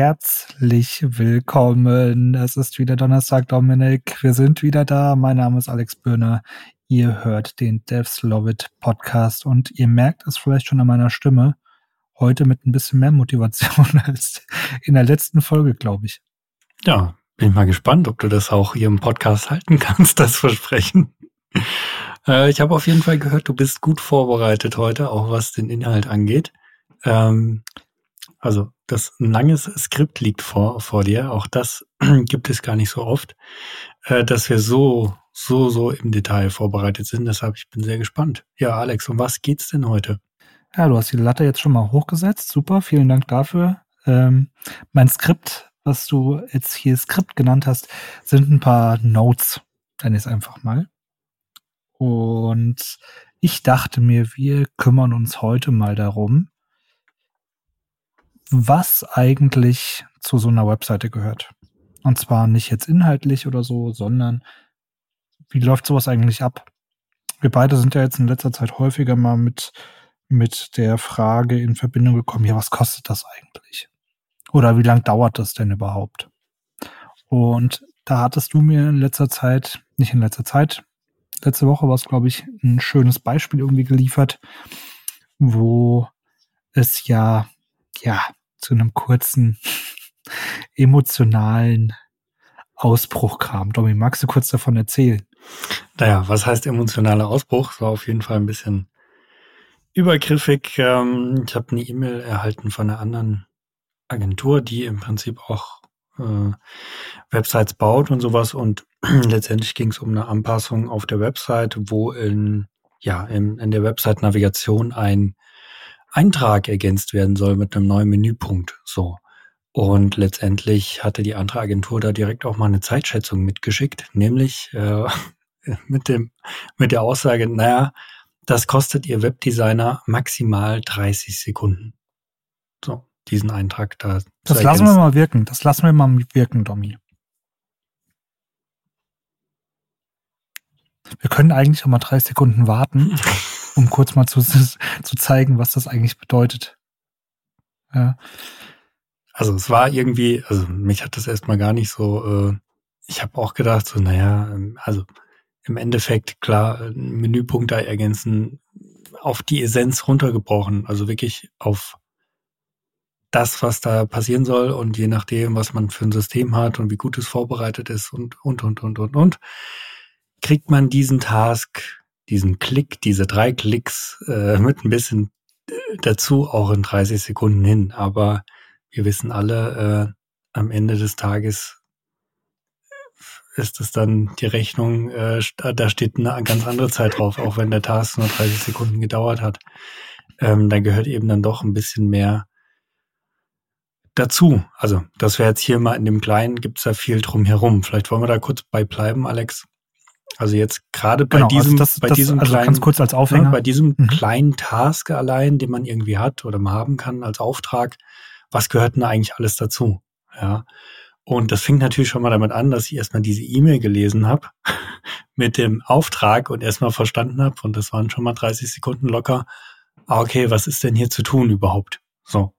herzlich willkommen. Es ist wieder Donnerstag, Dominik. Wir sind wieder da. Mein Name ist Alex Böhner. Ihr hört den Devs Love It Podcast und ihr merkt es vielleicht schon an meiner Stimme. Heute mit ein bisschen mehr Motivation als in der letzten Folge, glaube ich. Ja, bin mal gespannt, ob du das auch hier im Podcast halten kannst, das Versprechen. Äh, ich habe auf jeden Fall gehört, du bist gut vorbereitet heute, auch was den Inhalt angeht. Ähm, also das ein langes Skript liegt vor, vor dir. Auch das gibt es gar nicht so oft, äh, dass wir so, so, so im Detail vorbereitet sind. Deshalb, ich bin sehr gespannt. Ja, Alex, um was geht's denn heute? Ja, du hast die Latte jetzt schon mal hochgesetzt. Super, vielen Dank dafür. Ähm, mein Skript, was du jetzt hier Skript genannt hast, sind ein paar Notes. Dann ist einfach mal. Und ich dachte mir, wir kümmern uns heute mal darum, was eigentlich zu so einer Webseite gehört. Und zwar nicht jetzt inhaltlich oder so, sondern wie läuft sowas eigentlich ab? Wir beide sind ja jetzt in letzter Zeit häufiger mal mit, mit der Frage in Verbindung gekommen, ja, was kostet das eigentlich? Oder wie lang dauert das denn überhaupt? Und da hattest du mir in letzter Zeit, nicht in letzter Zeit, letzte Woche war es, glaube ich, ein schönes Beispiel irgendwie geliefert, wo es ja, ja, zu einem kurzen emotionalen Ausbruch kam. Domi, magst du kurz davon erzählen? Naja, was heißt emotionaler Ausbruch? Das war auf jeden Fall ein bisschen übergriffig. Ähm, ich habe eine E-Mail erhalten von einer anderen Agentur, die im Prinzip auch äh, Websites baut und sowas. Und letztendlich ging es um eine Anpassung auf der Website, wo in, ja, in, in der Website-Navigation ein Eintrag ergänzt werden soll mit einem neuen Menüpunkt. So. Und letztendlich hatte die andere Agentur da direkt auch mal eine Zeitschätzung mitgeschickt, nämlich äh, mit dem mit der Aussage, naja, das kostet ihr Webdesigner maximal 30 Sekunden. So, diesen Eintrag da. Das lassen wir mal wirken. Das lassen wir mal wirken, Domi. Wir können eigentlich auch mal 30 Sekunden warten. um kurz mal zu, zu zeigen, was das eigentlich bedeutet. Ja. Also es war irgendwie, also mich hat das erstmal gar nicht so, äh, ich habe auch gedacht, so, naja, also im Endeffekt, klar, Menüpunkte ergänzen, auf die Essenz runtergebrochen, also wirklich auf das, was da passieren soll und je nachdem, was man für ein System hat und wie gut es vorbereitet ist und, und, und, und, und, und, kriegt man diesen Task diesen Klick, diese drei Klicks äh, mit ein bisschen dazu auch in 30 Sekunden hin. Aber wir wissen alle, äh, am Ende des Tages ist es dann die Rechnung, äh, da steht eine ganz andere Zeit drauf, auch wenn der Task nur 30 Sekunden gedauert hat. Ähm, da gehört eben dann doch ein bisschen mehr dazu. Also, das wäre jetzt hier mal in dem Kleinen, gibt's da viel drum herum. Vielleicht wollen wir da kurz bei bleiben, Alex. Also jetzt gerade bei genau, also diesem, also das, bei das, diesem also kleinen, ganz kurz als Aufhänger. Ja, bei diesem mhm. kleinen Task allein, den man irgendwie hat oder mal haben kann als Auftrag, was gehört denn eigentlich alles dazu? Ja. Und das fing natürlich schon mal damit an, dass ich erstmal diese E-Mail gelesen habe mit dem Auftrag und erstmal verstanden habe, und das waren schon mal 30 Sekunden locker, ah, okay, was ist denn hier zu tun überhaupt? So.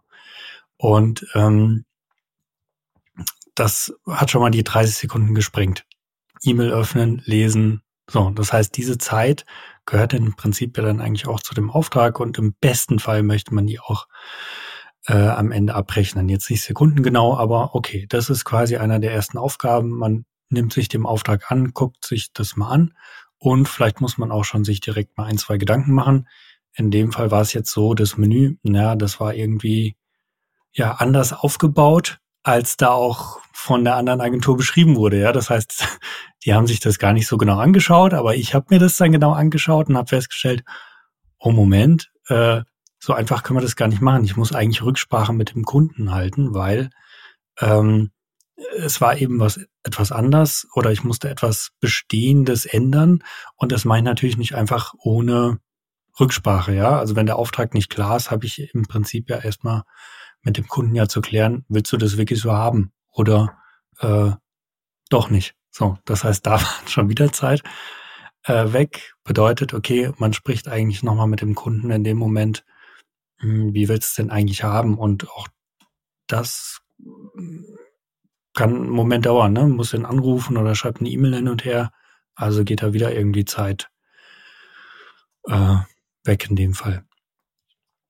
Und ähm, das hat schon mal die 30 Sekunden gesprengt. E-Mail öffnen, lesen. So, das heißt, diese Zeit gehört im Prinzip ja dann eigentlich auch zu dem Auftrag und im besten Fall möchte man die auch äh, am Ende abrechnen. Jetzt nicht Sekunden genau, aber okay, das ist quasi einer der ersten Aufgaben. Man nimmt sich dem Auftrag an, guckt sich das mal an und vielleicht muss man auch schon sich direkt mal ein, zwei Gedanken machen. In dem Fall war es jetzt so, das Menü, ja, das war irgendwie ja anders aufgebaut als da auch von der anderen Agentur beschrieben wurde. Ja, das heißt, die haben sich das gar nicht so genau angeschaut, aber ich habe mir das dann genau angeschaut und habe festgestellt, oh Moment, äh, so einfach können wir das gar nicht machen. Ich muss eigentlich Rücksprache mit dem Kunden halten, weil ähm, es war eben was etwas anders oder ich musste etwas Bestehendes ändern und das meine ich natürlich nicht einfach ohne Rücksprache. Ja, also wenn der Auftrag nicht klar ist, habe ich im Prinzip ja erstmal mit dem Kunden ja zu klären, willst du das wirklich so haben oder äh, doch nicht. So, das heißt, da war schon wieder Zeit äh, weg. Bedeutet, okay, man spricht eigentlich nochmal mit dem Kunden in dem Moment, mh, hm, wie willst du es denn eigentlich haben? Und auch das kann einen Moment dauern, ne? Muss den anrufen oder schreibt eine E-Mail hin und her. Also geht da wieder irgendwie Zeit äh, weg in dem Fall.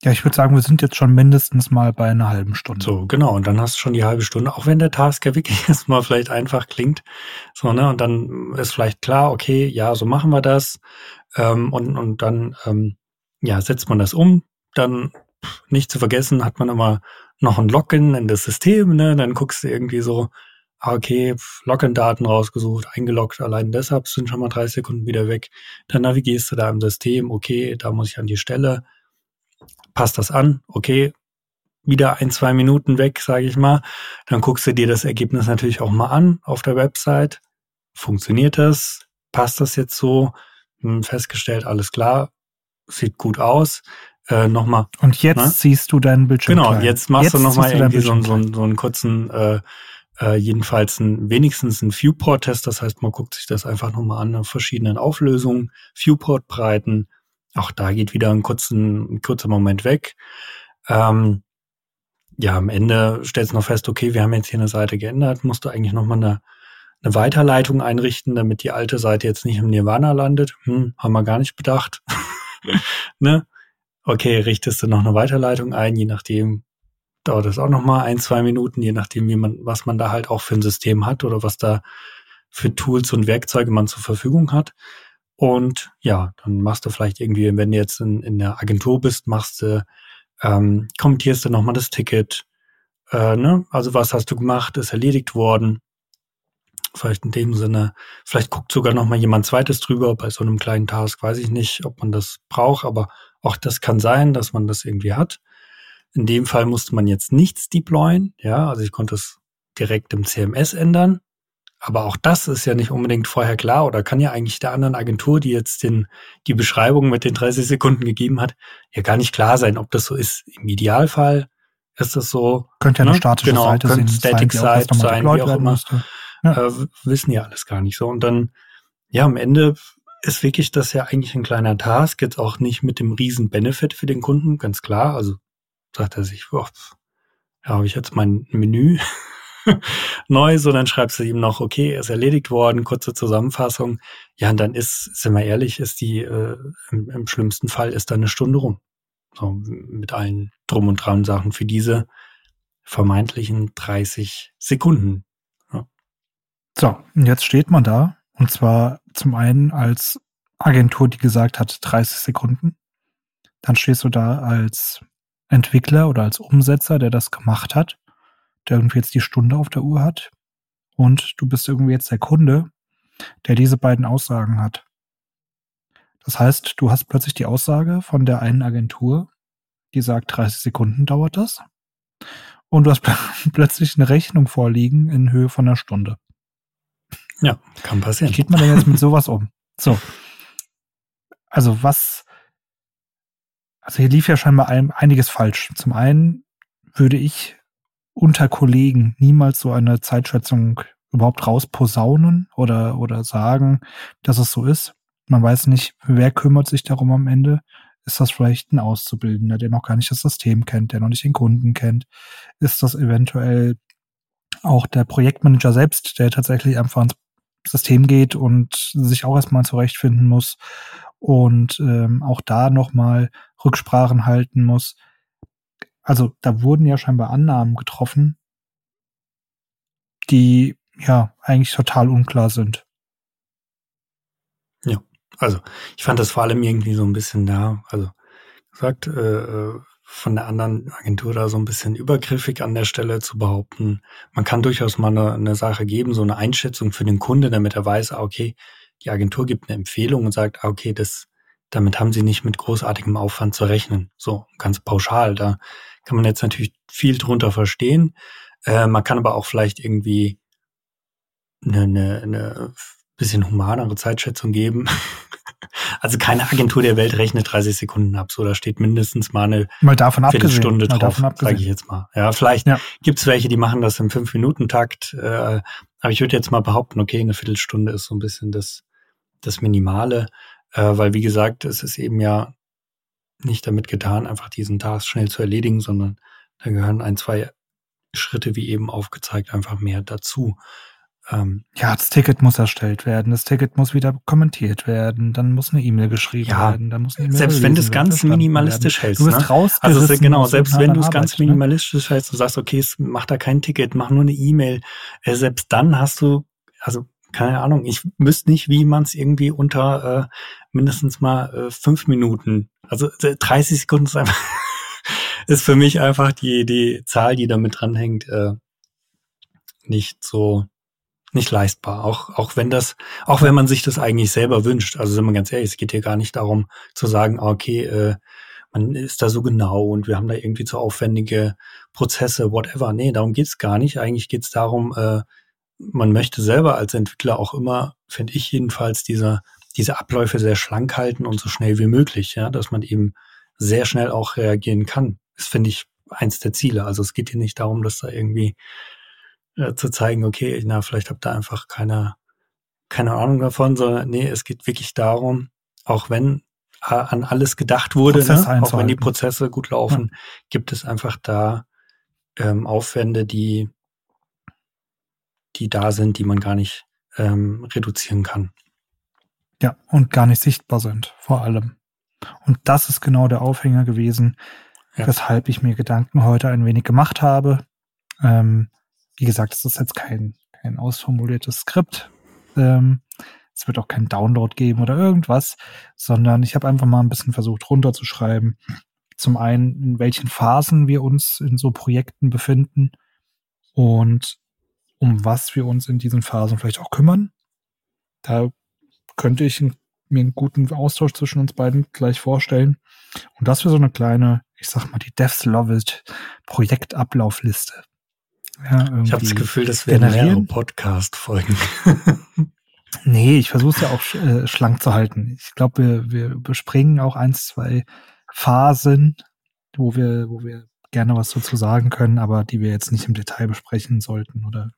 Ja, ich würde sagen, wir sind jetzt schon mindestens mal bei einer halben Stunde. So, genau. Und dann hast du schon die halbe Stunde, auch wenn der Task ja wirklich erstmal vielleicht einfach klingt. So, ne? Und dann ist vielleicht klar, okay, ja, so machen wir das. Ähm, und, und dann, ähm, ja, setzt man das um. Dann nicht zu vergessen, hat man immer noch ein Login in das System, ne? Dann guckst du irgendwie so, ah, okay, Login-Daten rausgesucht, eingeloggt, allein deshalb sind schon mal drei Sekunden wieder weg. Dann navigierst du da im System, okay, da muss ich an die Stelle passt das an, okay, wieder ein, zwei Minuten weg, sage ich mal. Dann guckst du dir das Ergebnis natürlich auch mal an auf der Website. Funktioniert das? Passt das jetzt so? Hm, festgestellt, alles klar, sieht gut aus. Äh, nochmal. Und jetzt ne? siehst du deinen Bildschirm. Genau, klein. jetzt machst jetzt du nochmal irgendwie so, so, so einen kurzen, äh, äh, jedenfalls ein, wenigstens einen Viewport-Test. Das heißt, man guckt sich das einfach nochmal an, verschiedenen Auflösungen, Viewport-Breiten, auch da geht wieder ein, kurzen, ein kurzer Moment weg. Ähm, ja, am Ende stellst du noch fest, okay, wir haben jetzt hier eine Seite geändert, musst du eigentlich nochmal eine, eine Weiterleitung einrichten, damit die alte Seite jetzt nicht im Nirvana landet. Hm, haben wir gar nicht bedacht. ne? Okay, richtest du noch eine Weiterleitung ein, je nachdem dauert es auch nochmal ein, zwei Minuten, je nachdem, wie man, was man da halt auch für ein System hat oder was da für Tools und Werkzeuge man zur Verfügung hat. Und ja, dann machst du vielleicht irgendwie, wenn du jetzt in, in der Agentur bist, machst du, ähm, kommentierst du nochmal das Ticket. Äh, ne? Also was hast du gemacht, ist erledigt worden. Vielleicht in dem Sinne, vielleicht guckt sogar nochmal jemand zweites drüber bei so einem kleinen Task, weiß ich nicht, ob man das braucht, aber auch das kann sein, dass man das irgendwie hat. In dem Fall musste man jetzt nichts deployen, ja, also ich konnte es direkt im CMS ändern. Aber auch das ist ja nicht unbedingt vorher klar oder kann ja eigentlich der anderen Agentur, die jetzt den, die Beschreibung mit den 30 Sekunden gegeben hat, ja gar nicht klar sein, ob das so ist. Im Idealfall ist das so. Könnte ja eine ne? statische genau, Seite sein, Static sein, Site sein, wie auch immer. Ja. Äh, wissen ja alles gar nicht so. Und dann, ja, am Ende ist wirklich das ja eigentlich ein kleiner Task, jetzt auch nicht mit dem riesen Benefit für den Kunden, ganz klar. Also sagt er sich, boah, ja, habe ich jetzt mein Menü neu, so dann schreibst du ihm noch, okay, ist erledigt worden, kurze Zusammenfassung. Ja, und dann ist, sind wir ehrlich, ist die, äh, im, im schlimmsten Fall ist da eine Stunde rum. So, mit allen drum und dran Sachen für diese vermeintlichen 30 Sekunden. Ja. So, und jetzt steht man da, und zwar zum einen als Agentur, die gesagt hat 30 Sekunden. Dann stehst du da als Entwickler oder als Umsetzer, der das gemacht hat der irgendwie jetzt die Stunde auf der Uhr hat. Und du bist irgendwie jetzt der Kunde, der diese beiden Aussagen hat. Das heißt, du hast plötzlich die Aussage von der einen Agentur, die sagt, 30 Sekunden dauert das. Und du hast plötzlich eine Rechnung vorliegen in Höhe von einer Stunde. Ja, kann passieren. Wie geht man denn jetzt mit sowas um? So. Also was, also hier lief ja scheinbar einiges falsch. Zum einen würde ich unter Kollegen niemals so eine Zeitschätzung überhaupt rausposaunen oder, oder sagen, dass es so ist. Man weiß nicht, wer kümmert sich darum am Ende. Ist das vielleicht ein Auszubildender, der noch gar nicht das System kennt, der noch nicht den Kunden kennt? Ist das eventuell auch der Projektmanager selbst, der tatsächlich einfach ins System geht und sich auch erstmal zurechtfinden muss und ähm, auch da nochmal Rücksprachen halten muss? Also da wurden ja scheinbar Annahmen getroffen, die ja eigentlich total unklar sind. Ja, also ich fand das vor allem irgendwie so ein bisschen da, also gesagt, äh, äh, von der anderen Agentur da so ein bisschen übergriffig an der Stelle zu behaupten. Man kann durchaus mal eine, eine Sache geben, so eine Einschätzung für den Kunde, damit er weiß, ah, okay, die Agentur gibt eine Empfehlung und sagt, ah, okay, das, damit haben sie nicht mit großartigem Aufwand zu rechnen. So ganz pauschal. Da kann man jetzt natürlich viel drunter verstehen. Äh, man kann aber auch vielleicht irgendwie eine, eine, eine bisschen humanere Zeitschätzung geben. also keine Agentur der Welt rechnet 30 Sekunden ab. So, da steht mindestens mal eine mal davon Viertelstunde drauf, sage ich jetzt mal. Ja, vielleicht ja. gibt's welche, die machen das im Fünf-Minuten-Takt. Äh, aber ich würde jetzt mal behaupten, okay, eine Viertelstunde ist so ein bisschen das, das Minimale. Äh, weil, wie gesagt, es ist eben ja nicht damit getan, einfach diesen Task schnell zu erledigen, sondern da gehören ein, zwei Schritte wie eben aufgezeigt einfach mehr dazu. Ähm, ja, das Ticket muss erstellt werden, das Ticket muss wieder kommentiert werden, dann muss eine E-Mail geschrieben ja, werden, dann muss eine E-Mail Selbst wenn du es ganz minimalistisch hältst. Du bist ne? Also genau, selbst wenn du es ganz ne? minimalistisch hältst, du sagst, okay, es macht da kein Ticket, mach nur eine E-Mail. Äh, selbst dann hast du, also keine Ahnung, ich wüsste nicht, wie man es irgendwie unter äh, mindestens mal äh, fünf Minuten, also 30 Sekunden ist einfach ist für mich einfach die, die Zahl, die damit dranhängt, äh, nicht so nicht leistbar. Auch, auch wenn das, auch wenn man sich das eigentlich selber wünscht. Also sind wir ganz ehrlich, es geht hier gar nicht darum zu sagen, ah, okay, äh, man ist da so genau und wir haben da irgendwie zu aufwendige Prozesse, whatever. Nee, darum geht's gar nicht. Eigentlich geht's darum, äh, man möchte selber als Entwickler auch immer, finde ich jedenfalls, diese, diese Abläufe sehr schlank halten und so schnell wie möglich, ja, dass man eben sehr schnell auch reagieren kann. Das finde ich eins der Ziele. Also es geht hier nicht darum, dass da irgendwie äh, zu zeigen, okay, na, vielleicht habt ihr einfach keine, keine Ahnung davon, sondern nee, es geht wirklich darum, auch wenn äh, an alles gedacht wurde, ne? auch wenn die Prozesse gut laufen, ja. gibt es einfach da ähm, Aufwände, die, die da sind, die man gar nicht ähm, reduzieren kann. Ja, und gar nicht sichtbar sind, vor allem. Und das ist genau der Aufhänger gewesen, ja. weshalb ich mir Gedanken heute ein wenig gemacht habe. Ähm, wie gesagt, es ist jetzt kein, kein ausformuliertes Skript. Ähm, es wird auch keinen Download geben oder irgendwas, sondern ich habe einfach mal ein bisschen versucht runterzuschreiben. Zum einen, in welchen Phasen wir uns in so Projekten befinden und um was wir uns in diesen Phasen vielleicht auch kümmern. Da könnte ich mir einen guten Austausch zwischen uns beiden gleich vorstellen. Und das für so eine kleine, ich sag mal, die Devs Love It Projektablaufliste. Ja, ich habe das Gefühl, das werden mehrere Podcast-Folgen. nee, ich versuche es ja auch äh, schlank zu halten. Ich glaube, wir, wir überspringen auch eins, zwei Phasen, wo wir, wo wir gerne was dazu sagen können, aber die wir jetzt nicht im Detail besprechen sollten oder.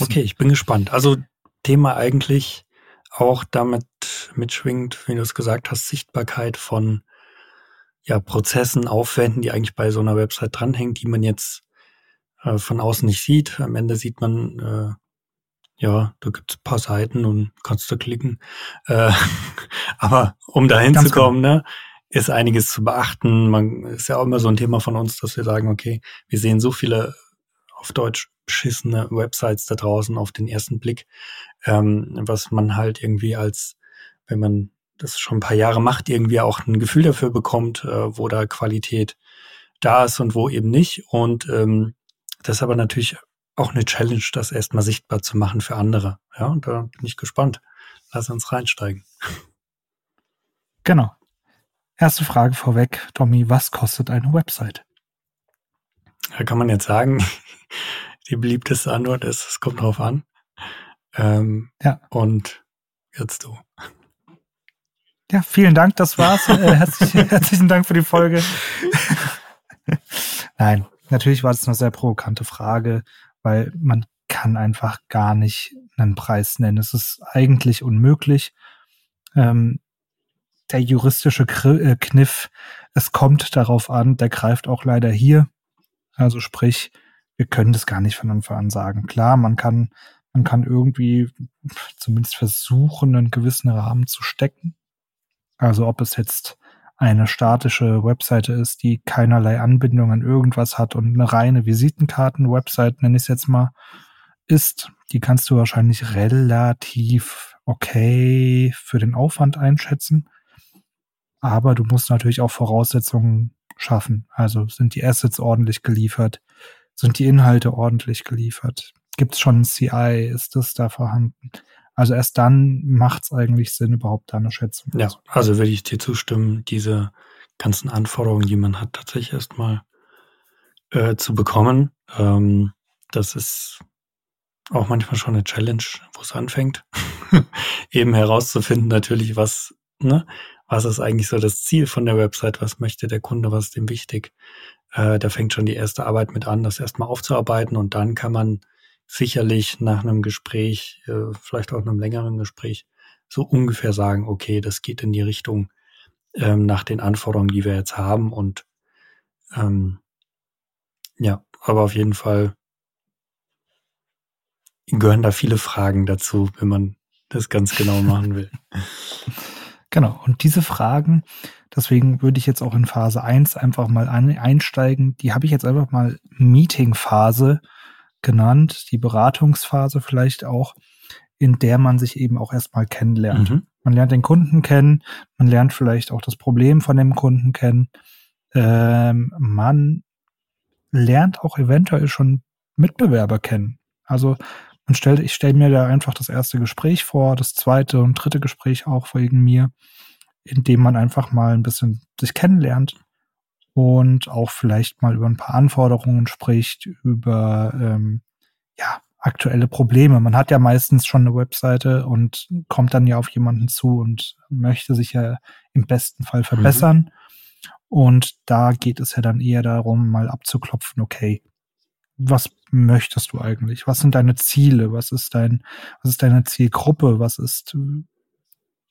Okay, ich bin gespannt. Also Thema eigentlich auch damit mitschwingt, wie du es gesagt hast, Sichtbarkeit von ja, Prozessen, Aufwänden, die eigentlich bei so einer Website dranhängen, die man jetzt äh, von außen nicht sieht. Am Ende sieht man, äh, ja, da gibt's paar Seiten und kannst du klicken. Äh, aber um dahin Ganz zu kommen, genau. ne, ist einiges zu beachten. Man ist ja auch immer so ein Thema von uns, dass wir sagen, okay, wir sehen so viele auf Deutsch beschissene Websites da draußen auf den ersten Blick, ähm, was man halt irgendwie als, wenn man das schon ein paar Jahre macht, irgendwie auch ein Gefühl dafür bekommt, äh, wo da Qualität da ist und wo eben nicht. Und ähm, das ist aber natürlich auch eine Challenge, das erstmal sichtbar zu machen für andere. Ja, und da bin ich gespannt. Lass uns reinsteigen. Genau. Erste Frage vorweg, Tommy, was kostet eine Website? Da kann man jetzt sagen, die beliebteste Antwort ist, es kommt drauf an. Ähm, ja. Und jetzt du. Ja, vielen Dank, das war's. äh, herzlich, herzlichen Dank für die Folge. Nein, natürlich war das eine sehr provokante Frage, weil man kann einfach gar nicht einen Preis nennen. Es ist eigentlich unmöglich. Ähm, der juristische äh, Kniff, es kommt darauf an, der greift auch leider hier. Also sprich, wir können das gar nicht von Anfang an sagen. Klar, man kann, man kann irgendwie zumindest versuchen, einen gewissen Rahmen zu stecken. Also ob es jetzt eine statische Webseite ist, die keinerlei Anbindung an irgendwas hat und eine reine Visitenkarten-Website, nenne ich es jetzt mal, ist, die kannst du wahrscheinlich relativ okay für den Aufwand einschätzen. Aber du musst natürlich auch Voraussetzungen schaffen. Also sind die Assets ordentlich geliefert? Sind die Inhalte ordentlich geliefert? Gibt es schon ein CI? Ist das da vorhanden? Also erst dann macht es eigentlich Sinn, überhaupt da eine Schätzung Ja, also würde ich dir zustimmen, diese ganzen Anforderungen, die man hat, tatsächlich erstmal äh, zu bekommen. Ähm, das ist auch manchmal schon eine Challenge, wo es anfängt. Eben herauszufinden, natürlich, was, ne, was ist eigentlich so das Ziel von der Website, was möchte der Kunde, was ist ihm wichtig. Äh, da fängt schon die erste Arbeit mit an, das erstmal aufzuarbeiten und dann kann man sicherlich nach einem Gespräch, äh, vielleicht auch einem längeren Gespräch, so ungefähr sagen, okay, das geht in die Richtung ähm, nach den Anforderungen, die wir jetzt haben. Und ähm, ja, aber auf jeden Fall gehören da viele Fragen dazu, wenn man das ganz genau machen will. Genau, und diese Fragen, deswegen würde ich jetzt auch in Phase 1 einfach mal einsteigen. Die habe ich jetzt einfach mal Meeting-Phase genannt, die Beratungsphase vielleicht auch, in der man sich eben auch erstmal kennenlernt. Mhm. Man lernt den Kunden kennen, man lernt vielleicht auch das Problem von dem Kunden kennen. Ähm, man lernt auch eventuell schon Mitbewerber kennen. Also man stellt, ich stelle mir da einfach das erste Gespräch vor, das zweite und dritte Gespräch auch wegen mir, in dem man einfach mal ein bisschen sich kennenlernt und auch vielleicht mal über ein paar Anforderungen spricht, über ähm, ja, aktuelle Probleme. Man hat ja meistens schon eine Webseite und kommt dann ja auf jemanden zu und möchte sich ja im besten Fall verbessern. Mhm. Und da geht es ja dann eher darum, mal abzuklopfen, okay, was möchtest du eigentlich? Was sind deine Ziele? Was ist dein, was ist deine Zielgruppe? Was ist,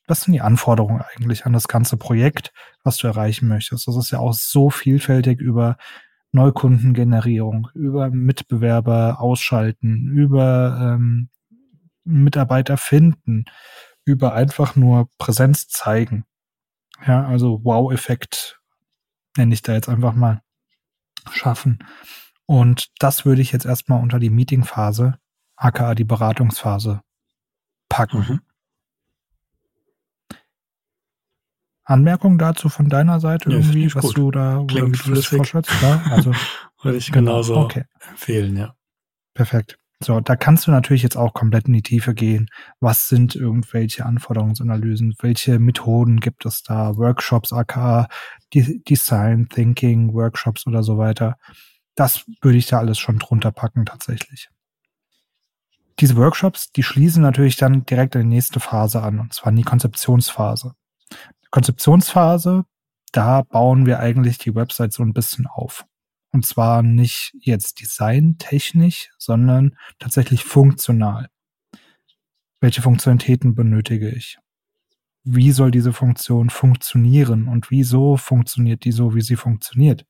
was sind die Anforderungen eigentlich an das ganze Projekt, was du erreichen möchtest? Das ist ja auch so vielfältig über Neukundengenerierung, über Mitbewerber ausschalten, über ähm, Mitarbeiter finden, über einfach nur Präsenz zeigen. Ja, also Wow-Effekt nenne ich da jetzt einfach mal schaffen. Und das würde ich jetzt erstmal unter die Meetingphase, aka die Beratungsphase, packen. Mhm. Anmerkung dazu von deiner Seite ja, irgendwie, was gut. du da Klingt oder wie du das vorstellst? Ja, also würde ich genau. genauso okay. empfehlen, ja. Perfekt. So, da kannst du natürlich jetzt auch komplett in die Tiefe gehen. Was sind irgendwelche Anforderungsanalysen? Welche Methoden gibt es da? Workshops, aka Design Thinking, Workshops oder so weiter das würde ich da alles schon drunter packen tatsächlich. Diese Workshops, die schließen natürlich dann direkt in die nächste Phase an, und zwar in die Konzeptionsphase. Konzeptionsphase, da bauen wir eigentlich die Website so ein bisschen auf. Und zwar nicht jetzt designtechnisch, sondern tatsächlich funktional. Welche Funktionalitäten benötige ich? Wie soll diese Funktion funktionieren und wieso funktioniert die so, wie sie funktioniert?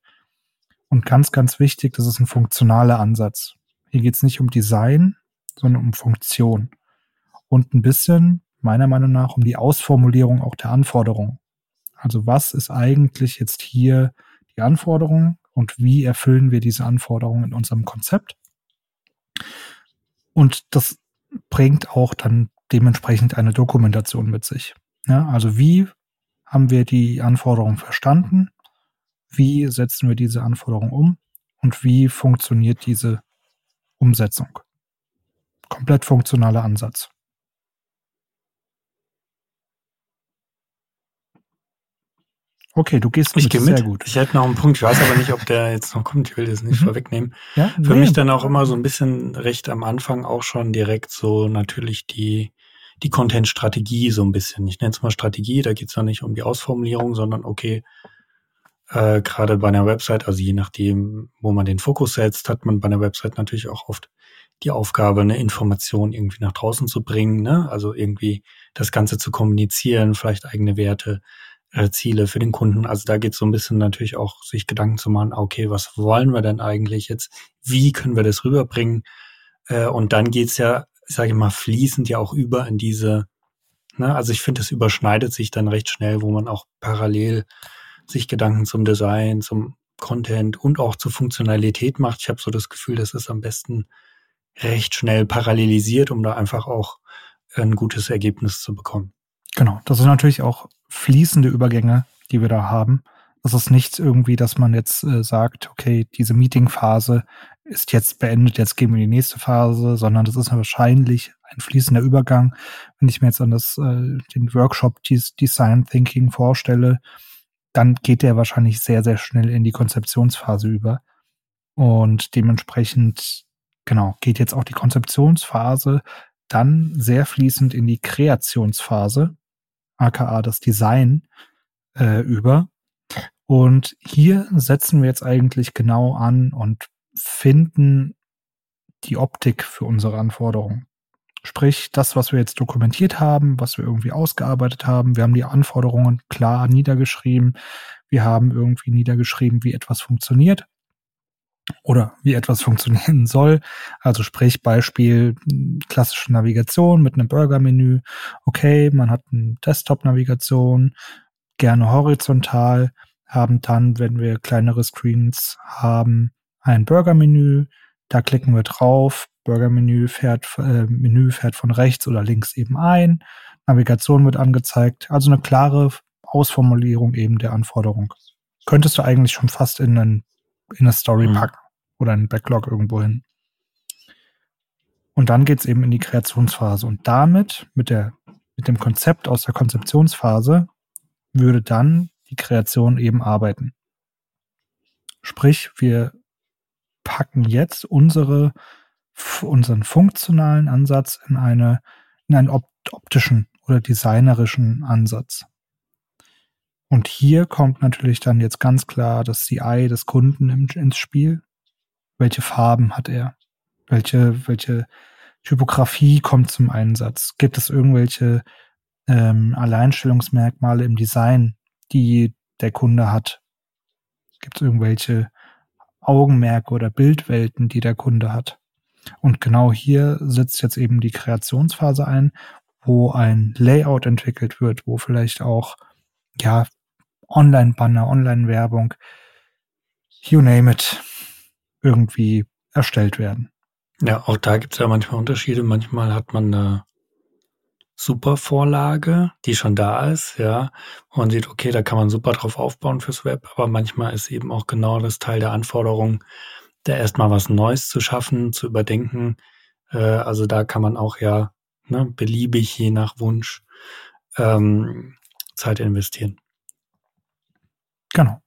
Und ganz, ganz wichtig, das ist ein funktionaler Ansatz. Hier geht es nicht um Design, sondern um Funktion. Und ein bisschen, meiner Meinung nach, um die Ausformulierung auch der Anforderungen. Also was ist eigentlich jetzt hier die Anforderung und wie erfüllen wir diese Anforderungen in unserem Konzept? Und das bringt auch dann dementsprechend eine Dokumentation mit sich. Ja, also wie haben wir die Anforderungen verstanden? Wie setzen wir diese Anforderungen um und wie funktioniert diese Umsetzung. Komplett funktionaler Ansatz. Okay, du gehst ich mit, sehr mit. gut. Ich hätte noch einen Punkt, ich weiß aber nicht, ob der jetzt noch kommt, ich will das nicht mhm. vorwegnehmen. Ja, Für nee. mich dann auch immer so ein bisschen recht am Anfang auch schon direkt so natürlich die, die Content-Strategie so ein bisschen. Ich nenne es mal Strategie, da geht es ja nicht um die Ausformulierung, sondern okay, äh, gerade bei einer Website, also je nachdem, wo man den Fokus setzt, hat man bei einer Website natürlich auch oft die Aufgabe, eine Information irgendwie nach draußen zu bringen, ne? also irgendwie das Ganze zu kommunizieren, vielleicht eigene Werte, äh, Ziele für den Kunden. Also da geht es so ein bisschen natürlich auch, sich Gedanken zu machen, okay, was wollen wir denn eigentlich jetzt? Wie können wir das rüberbringen? Äh, und dann geht's ja, sage ich mal, fließend ja auch über in diese, ne? also ich finde, es überschneidet sich dann recht schnell, wo man auch parallel sich Gedanken zum Design, zum Content und auch zur Funktionalität macht. Ich habe so das Gefühl, das ist am besten recht schnell parallelisiert, um da einfach auch ein gutes Ergebnis zu bekommen. Genau, das sind natürlich auch fließende Übergänge, die wir da haben. Das ist nicht irgendwie, dass man jetzt äh, sagt, okay, diese Meeting-Phase ist jetzt beendet, jetzt gehen wir in die nächste Phase, sondern das ist wahrscheinlich ein fließender Übergang. Wenn ich mir jetzt an das, äh, den Workshop Design Thinking vorstelle, dann geht der wahrscheinlich sehr, sehr schnell in die Konzeptionsphase über. Und dementsprechend, genau, geht jetzt auch die Konzeptionsphase dann sehr fließend in die Kreationsphase, aka das Design, äh, über. Und hier setzen wir jetzt eigentlich genau an und finden die Optik für unsere Anforderungen. Sprich, das, was wir jetzt dokumentiert haben, was wir irgendwie ausgearbeitet haben, wir haben die Anforderungen klar niedergeschrieben, wir haben irgendwie niedergeschrieben, wie etwas funktioniert. oder wie etwas funktionieren soll. Also sprich Beispiel klassische Navigation mit einem Burger-Menü. Okay, man hat eine Desktop-Navigation, gerne horizontal, haben dann, wenn wir kleinere Screens haben, ein Burger-Menü. Da klicken wir drauf. Burger-Menü fährt, äh, Menü fährt von rechts oder links eben ein. Navigation wird angezeigt. Also eine klare Ausformulierung eben der Anforderung. Könntest du eigentlich schon fast in, einen, in eine Story mhm. packen oder einen Backlog irgendwo hin. Und dann geht's eben in die Kreationsphase. Und damit, mit, der, mit dem Konzept aus der Konzeptionsphase, würde dann die Kreation eben arbeiten. Sprich, wir packen jetzt unsere, unseren funktionalen Ansatz in, eine, in einen optischen oder designerischen Ansatz. Und hier kommt natürlich dann jetzt ganz klar das CI des Kunden ins Spiel. Welche Farben hat er? Welche, welche Typografie kommt zum Einsatz? Gibt es irgendwelche ähm, Alleinstellungsmerkmale im Design, die der Kunde hat? Gibt es irgendwelche Augenmerke oder Bildwelten, die der Kunde hat? Und genau hier setzt jetzt eben die Kreationsphase ein, wo ein Layout entwickelt wird, wo vielleicht auch, ja, Online-Banner, Online-Werbung, you name it, irgendwie erstellt werden. Ja, auch da gibt es ja manchmal Unterschiede. Manchmal hat man eine super Vorlage, die schon da ist, ja. Und man sieht, okay, da kann man super drauf aufbauen fürs Web, aber manchmal ist eben auch genau das Teil der Anforderung, da erstmal was Neues zu schaffen, zu überdenken. Äh, also da kann man auch ja ne, beliebig je nach Wunsch ähm, Zeit investieren. Genau.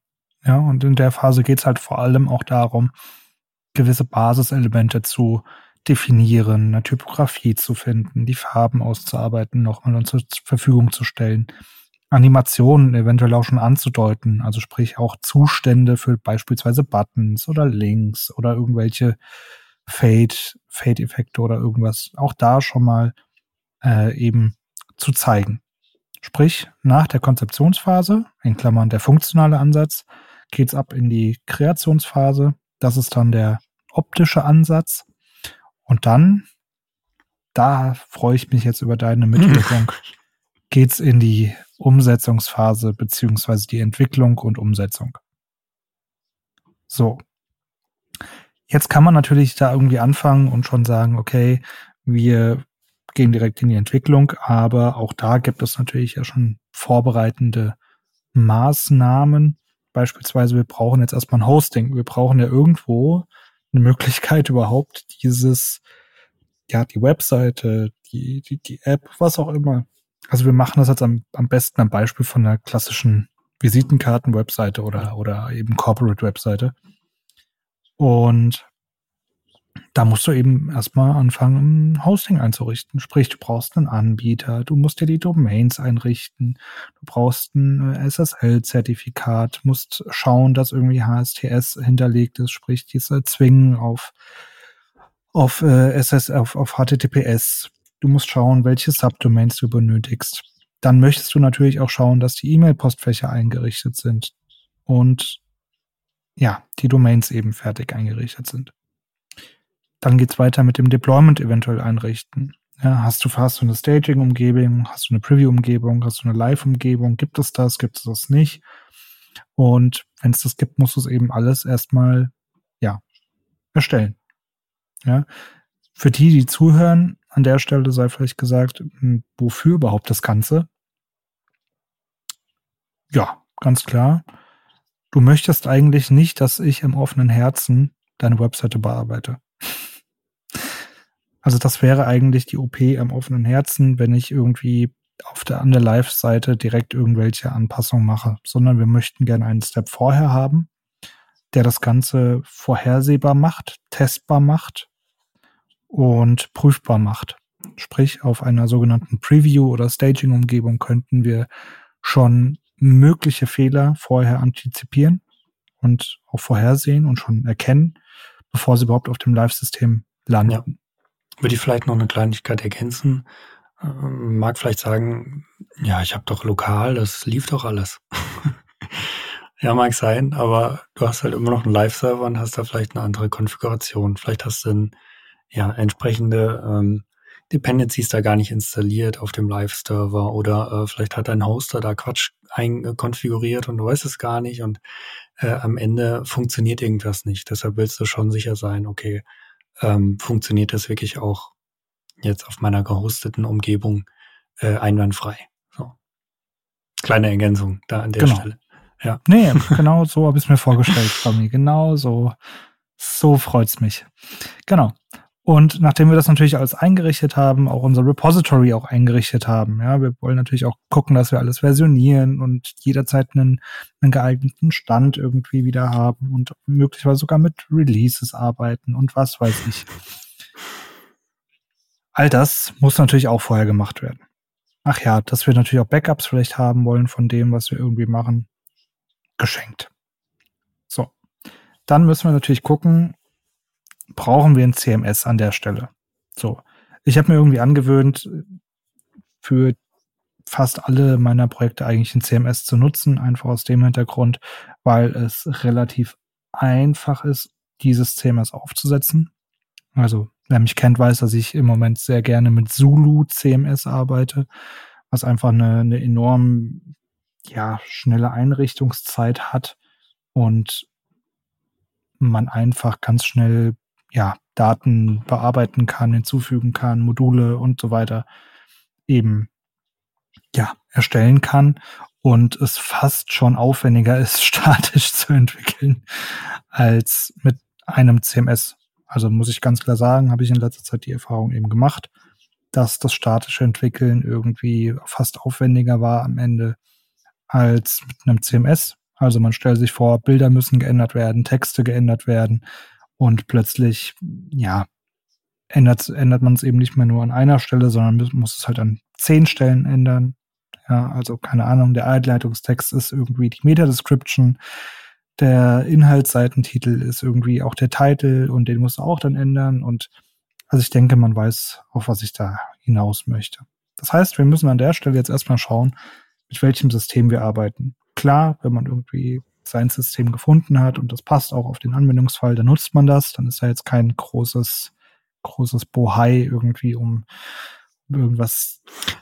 Ja, und in der Phase geht es halt vor allem auch darum, gewisse Basiselemente zu definieren, eine Typografie zu finden, die Farben auszuarbeiten, nochmal und zur Verfügung zu stellen, Animationen eventuell auch schon anzudeuten, also sprich auch Zustände für beispielsweise Buttons oder Links oder irgendwelche Fade, Fade-Effekte oder irgendwas, auch da schon mal äh, eben zu zeigen. Sprich, nach der Konzeptionsphase, in Klammern der funktionale Ansatz, geht's ab in die Kreationsphase. Das ist dann der optische Ansatz. Und dann, da freue ich mich jetzt über deine Mitwirkung, geht's in die Umsetzungsphase beziehungsweise die Entwicklung und Umsetzung. So. Jetzt kann man natürlich da irgendwie anfangen und schon sagen, okay, wir gehen direkt in die Entwicklung, aber auch da gibt es natürlich ja schon vorbereitende Maßnahmen. Beispielsweise, wir brauchen jetzt erstmal ein Hosting. Wir brauchen ja irgendwo eine Möglichkeit überhaupt dieses, ja, die Webseite, die, die, die App, was auch immer. Also wir machen das jetzt am, am besten am Beispiel von einer klassischen Visitenkarten-Webseite oder, oder eben Corporate-Webseite. Und da musst du eben erstmal anfangen, ein Hosting einzurichten. Sprich, du brauchst einen Anbieter, du musst dir die Domains einrichten, du brauchst ein äh, SSL-Zertifikat, musst schauen, dass irgendwie HSTS hinterlegt ist, sprich, diese zwingen auf, auf, äh, SS, auf, auf HTTPS. Du musst schauen, welche Subdomains du benötigst. Dann möchtest du natürlich auch schauen, dass die E-Mail-Postfächer eingerichtet sind und ja, die Domains eben fertig eingerichtet sind. Dann geht's weiter mit dem Deployment eventuell einrichten. Ja, hast du, hast du eine Staging-Umgebung, hast du eine Preview-Umgebung, hast du eine Live-Umgebung, gibt es das, gibt es das nicht? Und wenn es das gibt, musst du es eben alles erstmal, ja, erstellen. Ja. Für die, die zuhören, an der Stelle sei vielleicht gesagt, hm, wofür überhaupt das Ganze? Ja, ganz klar. Du möchtest eigentlich nicht, dass ich im offenen Herzen deine Webseite bearbeite. Also das wäre eigentlich die OP am offenen Herzen, wenn ich irgendwie auf der, an der Live-Seite direkt irgendwelche Anpassungen mache, sondern wir möchten gerne einen Step vorher haben, der das Ganze vorhersehbar macht, testbar macht und prüfbar macht. Sprich, auf einer sogenannten Preview- oder Staging-Umgebung könnten wir schon mögliche Fehler vorher antizipieren und auch vorhersehen und schon erkennen, bevor sie überhaupt auf dem Live-System landen. Ja würde ich vielleicht noch eine Kleinigkeit ergänzen. Ähm, mag vielleicht sagen, ja, ich habe doch lokal, das lief doch alles. Ja, mag sein, aber du hast halt immer noch einen Live-Server und hast da vielleicht eine andere Konfiguration. Vielleicht hast du ein, ja, entsprechende ähm, Dependencies da gar nicht installiert auf dem Live-Server oder äh, vielleicht hat dein Hoster da Quatsch einkonfiguriert und du weißt es gar nicht und äh, am Ende funktioniert irgendwas nicht. Deshalb willst du schon sicher sein, okay, ähm, funktioniert das wirklich auch jetzt auf meiner gehosteten Umgebung äh, einwandfrei. So. Kleine Ergänzung da an der Genau. Stelle. Ja. Nee, genau so habe ich es mir vorgestellt, Tommy. Genau so. So freut's mich. Genau. Und nachdem wir das natürlich alles eingerichtet haben, auch unser Repository auch eingerichtet haben, ja, wir wollen natürlich auch gucken, dass wir alles versionieren und jederzeit einen, einen geeigneten Stand irgendwie wieder haben und möglicherweise sogar mit Releases arbeiten und was weiß ich. All das muss natürlich auch vorher gemacht werden. Ach ja, dass wir natürlich auch Backups vielleicht haben wollen von dem, was wir irgendwie machen. Geschenkt. So. Dann müssen wir natürlich gucken, brauchen wir ein CMS an der Stelle? So. Ich habe mir irgendwie angewöhnt, für fast alle meiner Projekte eigentlich ein CMS zu nutzen, einfach aus dem Hintergrund, weil es relativ einfach ist, dieses CMS aufzusetzen. Also, wer mich kennt, weiß, dass ich im Moment sehr gerne mit Zulu CMS arbeite, was einfach eine, eine enorm ja, schnelle Einrichtungszeit hat und man einfach ganz schnell ja, Daten bearbeiten kann, hinzufügen kann, Module und so weiter eben ja, erstellen kann und es fast schon aufwendiger ist, statisch zu entwickeln als mit einem CMS. Also muss ich ganz klar sagen, habe ich in letzter Zeit die Erfahrung eben gemacht, dass das statische Entwickeln irgendwie fast aufwendiger war am Ende als mit einem CMS. Also man stellt sich vor, Bilder müssen geändert werden, Texte geändert werden und plötzlich, ja, ändert, ändert man es eben nicht mehr nur an einer Stelle, sondern muss, es halt an zehn Stellen ändern. Ja, also keine Ahnung, der Einleitungstext ist irgendwie die Meta-Description, der Inhaltsseitentitel ist irgendwie auch der Titel und den muss auch dann ändern und also ich denke, man weiß, auf was ich da hinaus möchte. Das heißt, wir müssen an der Stelle jetzt erstmal schauen, mit welchem System wir arbeiten. Klar, wenn man irgendwie sein System gefunden hat und das passt auch auf den Anwendungsfall, dann nutzt man das. Dann ist da jetzt kein großes, großes Bohai irgendwie, um irgendwas.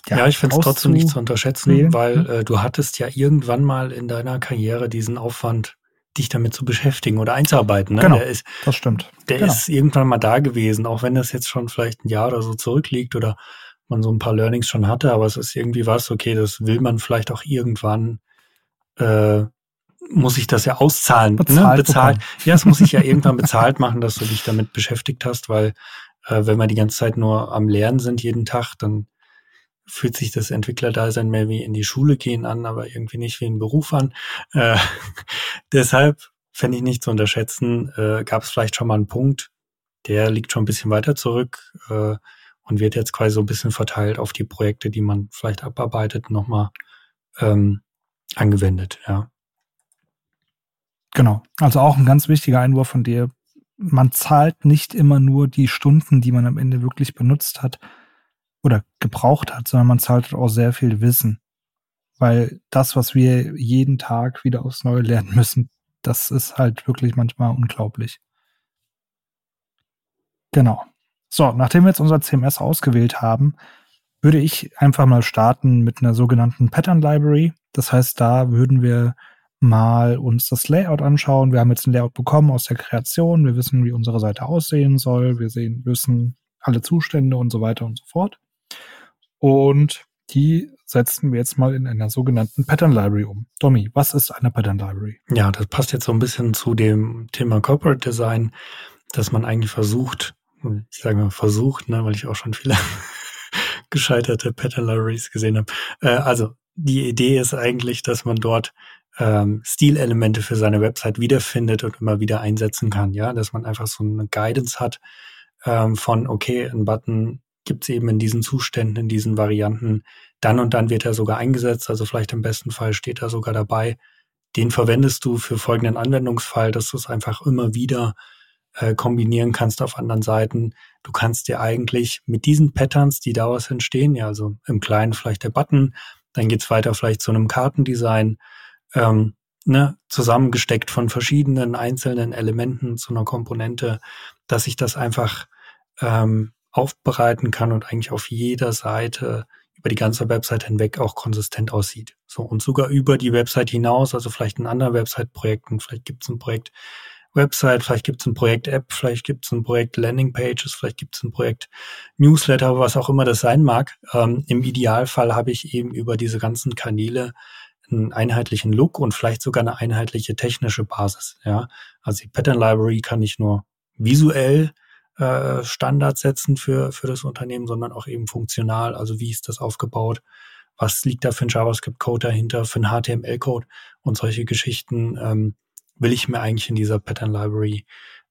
Ja, ich finde es trotzdem nicht zu unterschätzen, wählen. weil äh, du hattest ja irgendwann mal in deiner Karriere diesen Aufwand, dich damit zu beschäftigen oder einzuarbeiten. Ne? Genau. Der ist, Das stimmt. der Genau. ist irgendwann mal da gewesen, auch wenn das jetzt schon vielleicht ein Jahr oder so zurückliegt oder man so ein paar Learnings schon hatte, aber es ist irgendwie was, okay, das will man vielleicht auch irgendwann, äh, muss ich das ja auszahlen. Bezahlt ne? bezahlt. Ja, es muss ich ja irgendwann bezahlt machen, dass du dich damit beschäftigt hast, weil äh, wenn wir die ganze Zeit nur am Lernen sind jeden Tag, dann fühlt sich das Entwicklerdasein mehr wie in die Schule gehen an, aber irgendwie nicht wie ein Beruf an. Äh, deshalb fände ich nicht zu unterschätzen, äh, gab es vielleicht schon mal einen Punkt, der liegt schon ein bisschen weiter zurück äh, und wird jetzt quasi so ein bisschen verteilt auf die Projekte, die man vielleicht abarbeitet, nochmal ähm, angewendet, ja. Genau. Also auch ein ganz wichtiger Einwurf von dir. Man zahlt nicht immer nur die Stunden, die man am Ende wirklich benutzt hat oder gebraucht hat, sondern man zahlt auch sehr viel Wissen. Weil das, was wir jeden Tag wieder aufs Neue lernen müssen, das ist halt wirklich manchmal unglaublich. Genau. So, nachdem wir jetzt unser CMS ausgewählt haben, würde ich einfach mal starten mit einer sogenannten Pattern Library. Das heißt, da würden wir mal uns das Layout anschauen. Wir haben jetzt ein Layout bekommen aus der Kreation. Wir wissen, wie unsere Seite aussehen soll. Wir sehen, wissen alle Zustände und so weiter und so fort. Und die setzen wir jetzt mal in einer sogenannten Pattern Library um. Domi, was ist eine Pattern Library? Ja, das passt jetzt so ein bisschen zu dem Thema Corporate Design, dass man eigentlich versucht, ich sage mal versucht, ne, weil ich auch schon viele gescheiterte Pattern Libraries gesehen habe. Äh, also die Idee ist eigentlich, dass man dort ähm, Stilelemente für seine Website wiederfindet und immer wieder einsetzen kann. Ja, dass man einfach so eine Guidance hat ähm, von, okay, ein Button gibt's eben in diesen Zuständen, in diesen Varianten. Dann und dann wird er sogar eingesetzt. Also vielleicht im besten Fall steht er sogar dabei. Den verwendest du für folgenden Anwendungsfall, dass du es einfach immer wieder äh, kombinieren kannst auf anderen Seiten. Du kannst dir eigentlich mit diesen Patterns, die daraus entstehen, ja, also im Kleinen vielleicht der Button, dann geht's weiter vielleicht zu einem Kartendesign, ähm, ne, zusammengesteckt von verschiedenen einzelnen Elementen zu einer Komponente, dass ich das einfach ähm, aufbereiten kann und eigentlich auf jeder Seite über die ganze Website hinweg auch konsistent aussieht. So und sogar über die Website hinaus, also vielleicht in anderen Website-Projekten, vielleicht gibt es ein Projekt Website, vielleicht gibt es ein Projekt App, vielleicht gibt es ein Projekt Landing Pages, vielleicht gibt es ein Projekt Newsletter, was auch immer das sein mag. Ähm, Im Idealfall habe ich eben über diese ganzen Kanäle einen einheitlichen Look und vielleicht sogar eine einheitliche technische Basis. Ja, also die Pattern Library kann nicht nur visuell äh, Standards setzen für für das Unternehmen, sondern auch eben funktional. Also wie ist das aufgebaut? Was liegt da für ein JavaScript-Code dahinter, für ein HTML-Code und solche Geschichten ähm, will ich mir eigentlich in dieser Pattern Library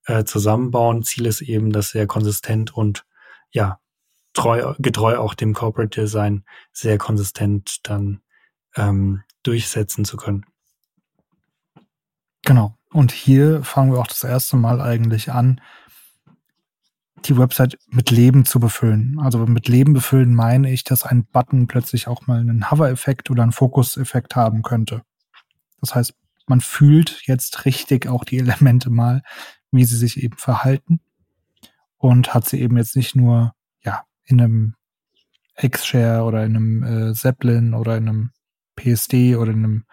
äh, zusammenbauen. Ziel ist eben, das sehr konsistent und ja treu, getreu auch dem Corporate Design sehr konsistent dann ähm, durchsetzen zu können. Genau. Und hier fangen wir auch das erste Mal eigentlich an, die Website mit Leben zu befüllen. Also mit Leben befüllen meine ich, dass ein Button plötzlich auch mal einen Hover-Effekt oder einen Fokus-Effekt haben könnte. Das heißt, man fühlt jetzt richtig auch die Elemente mal, wie sie sich eben verhalten und hat sie eben jetzt nicht nur ja in einem Xshare oder in einem äh, Zeppelin oder in einem PSD oder in einem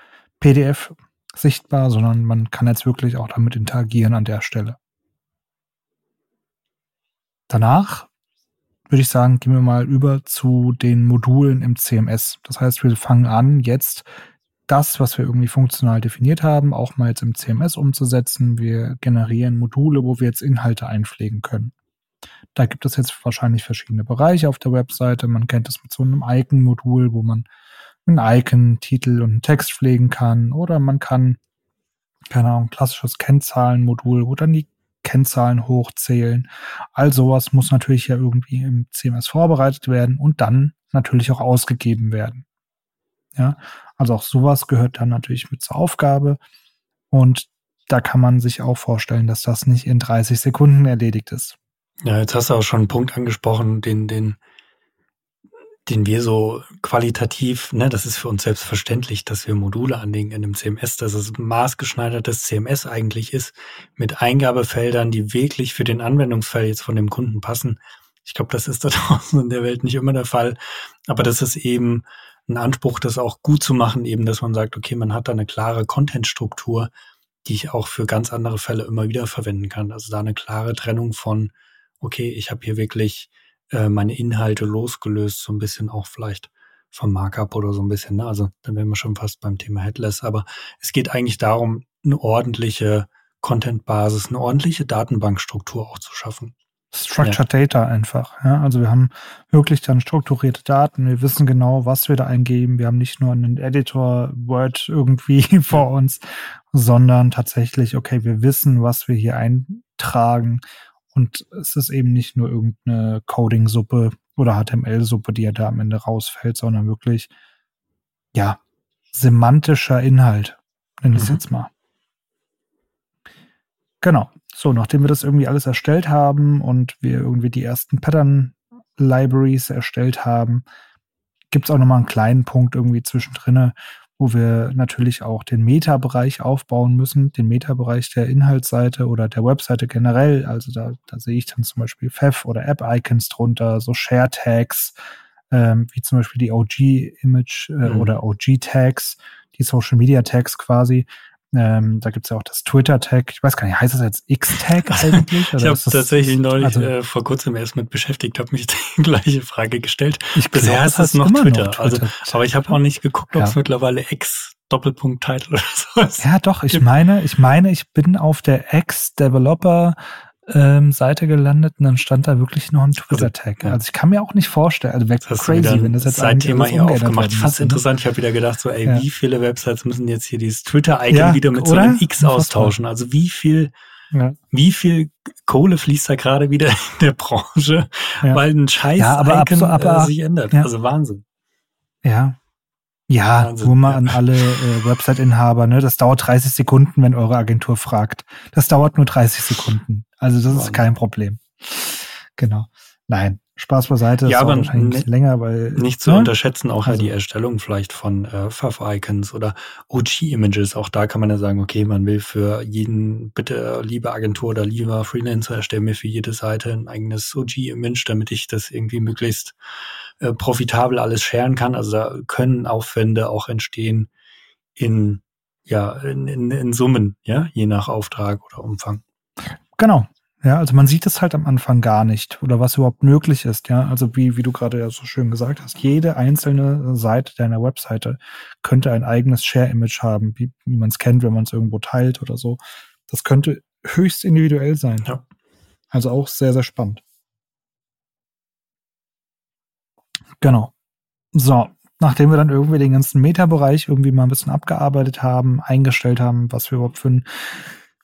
PDF sichtbar, sondern man kann jetzt wirklich auch damit interagieren an der Stelle. Danach würde ich sagen, gehen wir mal über zu den Modulen im CMS. Das heißt, wir fangen an, jetzt das, was wir irgendwie funktional definiert haben, auch mal jetzt im CMS umzusetzen. Wir generieren Module, wo wir jetzt Inhalte einpflegen können. Da gibt es jetzt wahrscheinlich verschiedene Bereiche auf der Webseite. Man kennt es mit so einem Icon-Modul, wo man ein Icon, Titel und einen Text pflegen kann. Oder man kann, keine Ahnung, klassisches Kennzahlenmodul, wo dann die Kennzahlen hochzählen. All sowas muss natürlich ja irgendwie im CMS vorbereitet werden und dann natürlich auch ausgegeben werden. Ja, also auch sowas gehört dann natürlich mit zur Aufgabe. Und da kann man sich auch vorstellen, dass das nicht in 30 Sekunden erledigt ist. Ja, jetzt hast du auch schon einen Punkt angesprochen, den, den den wir so qualitativ, ne, das ist für uns selbstverständlich, dass wir Module anlegen in einem CMS, dass es maßgeschneidertes CMS eigentlich ist, mit Eingabefeldern, die wirklich für den Anwendungsfall jetzt von dem Kunden passen. Ich glaube, das ist da draußen in der Welt nicht immer der Fall, aber das ist eben ein Anspruch, das auch gut zu machen, eben, dass man sagt, okay, man hat da eine klare Contentstruktur, die ich auch für ganz andere Fälle immer wieder verwenden kann. Also da eine klare Trennung von, okay, ich habe hier wirklich äh, meine Inhalte losgelöst, so ein bisschen auch vielleicht vom Markup oder so ein bisschen. Ne? Also dann wären wir schon fast beim Thema Headless. Aber es geht eigentlich darum, eine ordentliche Content-Basis, eine ordentliche Datenbankstruktur auch zu schaffen. Structured ja. Data einfach. Ja? Also wir haben wirklich dann strukturierte Daten. Wir wissen genau, was wir da eingeben. Wir haben nicht nur einen Editor Word irgendwie vor uns, sondern tatsächlich, okay, wir wissen, was wir hier eintragen und es ist eben nicht nur irgendeine Coding-Suppe oder HTML-Suppe, die ja da am Ende rausfällt, sondern wirklich, ja, semantischer Inhalt, nenne ich es mhm. jetzt mal. Genau. So, nachdem wir das irgendwie alles erstellt haben und wir irgendwie die ersten Pattern-Libraries erstellt haben, gibt es auch nochmal einen kleinen Punkt irgendwie zwischendrin, wo wir natürlich auch den Meta-Bereich aufbauen müssen, den Meta-Bereich der Inhaltsseite oder der Webseite generell. Also da, da sehe ich dann zum Beispiel Fev oder App-Icons drunter, so Share-Tags, ähm, wie zum Beispiel die OG-Image äh, mhm. oder OG-Tags, die Social-Media-Tags quasi. Ähm, da gibt's ja auch das Twitter-Tag. Ich weiß gar nicht, heißt das jetzt X-Tag eigentlich? ich habe tatsächlich neulich also, äh, vor kurzem erst mit beschäftigt, habe mich die gleiche Frage gestellt. Ich Bisher glaub, heißt es noch Twitter. noch Twitter. Also, aber ich habe auch nicht geguckt, ob es ja. mittlerweile X Doppelpunkt Title oder sowas. Ja, doch. Ich meine, ich meine, ich bin auf der X-Developer ähm, Seite gelandet und dann stand da wirklich noch ein Twitter-Tag. Also, ja. also ich kann mir auch nicht vorstellen, also wäre crazy, wenn das jetzt ein Thema hier aufgemacht. Fast interessant. Ich habe wieder gedacht, so, ey, ja. wie viele Websites müssen jetzt hier dieses Twitter-Icon ja, wieder mit oder? so einem X austauschen? Also wie viel ja. Wie viel Kohle fließt da gerade wieder in der Branche, ja. weil ein scheiß ja, aber Icon ab, aber, äh, sich ändert. Ja. Also Wahnsinn. Ja. Ja, Wahnsinn, nur mal an alle äh, Website-Inhaber, ne? Das dauert 30 Sekunden, wenn eure Agentur fragt. Das dauert nur 30 Sekunden. Also das ist kein Problem. Genau. Nein, Spaß beiseite, ja, aber wahrscheinlich ne, länger, weil. Nicht zu ne? unterschätzen, auch also. ja die Erstellung vielleicht von äh, Fav-Icons oder OG-Images. Auch da kann man ja sagen, okay, man will für jeden, bitte liebe Agentur oder lieber Freelancer, erstell mir für jede Seite ein eigenes OG-Image, damit ich das irgendwie möglichst äh, profitabel alles scheren kann. Also da können Aufwände auch entstehen in ja, in, in, in Summen, ja, je nach Auftrag oder Umfang. Genau. Ja, also man sieht es halt am Anfang gar nicht oder was überhaupt möglich ist, ja. Also wie, wie du gerade ja so schön gesagt hast, jede einzelne Seite deiner Webseite könnte ein eigenes Share-Image haben, wie, wie man es kennt, wenn man es irgendwo teilt oder so. Das könnte höchst individuell sein. Ja. Also auch sehr, sehr spannend. Genau. So, nachdem wir dann irgendwie den ganzen Meta-Bereich irgendwie mal ein bisschen abgearbeitet haben, eingestellt haben, was wir überhaupt für ein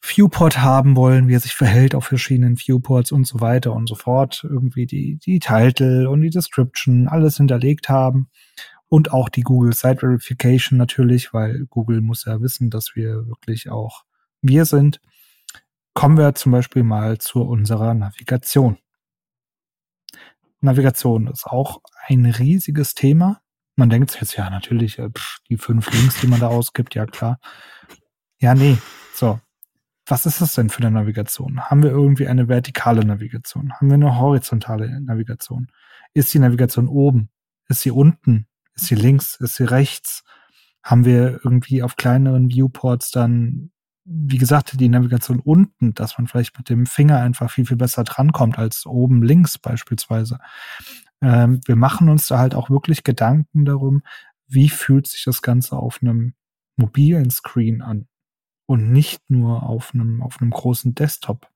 Viewport haben wollen, wie er sich verhält auf verschiedenen Viewports und so weiter und so fort, irgendwie die, die Title und die Description, alles hinterlegt haben und auch die Google Site Verification natürlich, weil Google muss ja wissen, dass wir wirklich auch wir sind. Kommen wir zum Beispiel mal zu unserer Navigation. Navigation ist auch ein riesiges Thema. Man denkt jetzt, ja, natürlich, äh, pff, die fünf Links, die man da ausgibt, ja klar. Ja, nee. So. Was ist das denn für eine Navigation? Haben wir irgendwie eine vertikale Navigation? Haben wir eine horizontale Navigation? Ist die Navigation oben? Ist sie unten? Ist sie links? Ist sie rechts? Haben wir irgendwie auf kleineren Viewports dann, wie gesagt, die Navigation unten, dass man vielleicht mit dem Finger einfach viel, viel besser drankommt als oben links beispielsweise? ähm, wir machen uns da halt auch wirklich Gedanken darum, wie fühlt sich das Ganze auf einem mobilen Screen an und nicht nur auf einem, auf einem großen Desktop.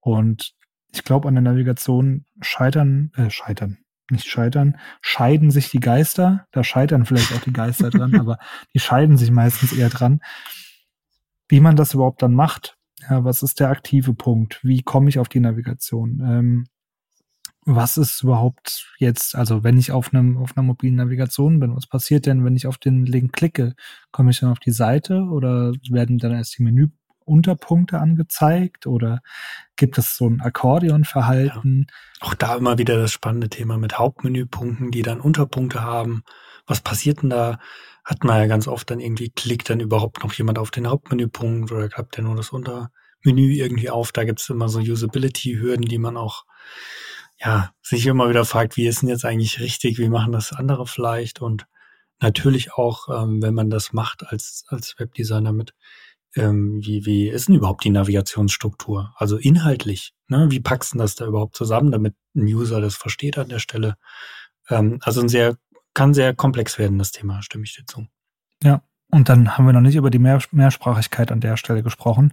Und ich glaube, an der Navigation scheitern, äh, scheitern, nicht scheitern, scheiden sich die Geister. Da scheitern vielleicht auch die Geister dran, aber die scheiden sich meistens eher dran. Wie man das überhaupt dann macht. Ja, was ist der aktive Punkt? Wie komme ich auf die Navigation? Ähm, was ist überhaupt jetzt, also wenn ich auf einem auf einer mobilen Navigation bin, was passiert denn, wenn ich auf den Link klicke? Komme ich dann auf die Seite oder werden dann erst die Menüunterpunkte angezeigt oder gibt es so ein Akkordeonverhalten? Ja. Auch da immer wieder das spannende Thema mit Hauptmenüpunkten, die dann Unterpunkte haben. Was passiert denn da? Hat man ja ganz oft dann irgendwie, klickt dann überhaupt noch jemand auf den Hauptmenüpunkt oder klappt der nur das Untermenü irgendwie auf? Da gibt es immer so Usability-Hürden, die man auch ja, sich immer wieder fragt, wie ist denn jetzt eigentlich richtig, wie machen das andere vielleicht und natürlich auch, ähm, wenn man das macht als, als Webdesigner mit, ähm, wie, wie ist denn überhaupt die Navigationsstruktur? Also inhaltlich, ne? wie packst du das da überhaupt zusammen, damit ein User das versteht an der Stelle? Ähm, also ein sehr, kann sehr komplex werden, das Thema, stimme ich dir zu. Ja, und dann haben wir noch nicht über die Mehr Mehrsprachigkeit an der Stelle gesprochen.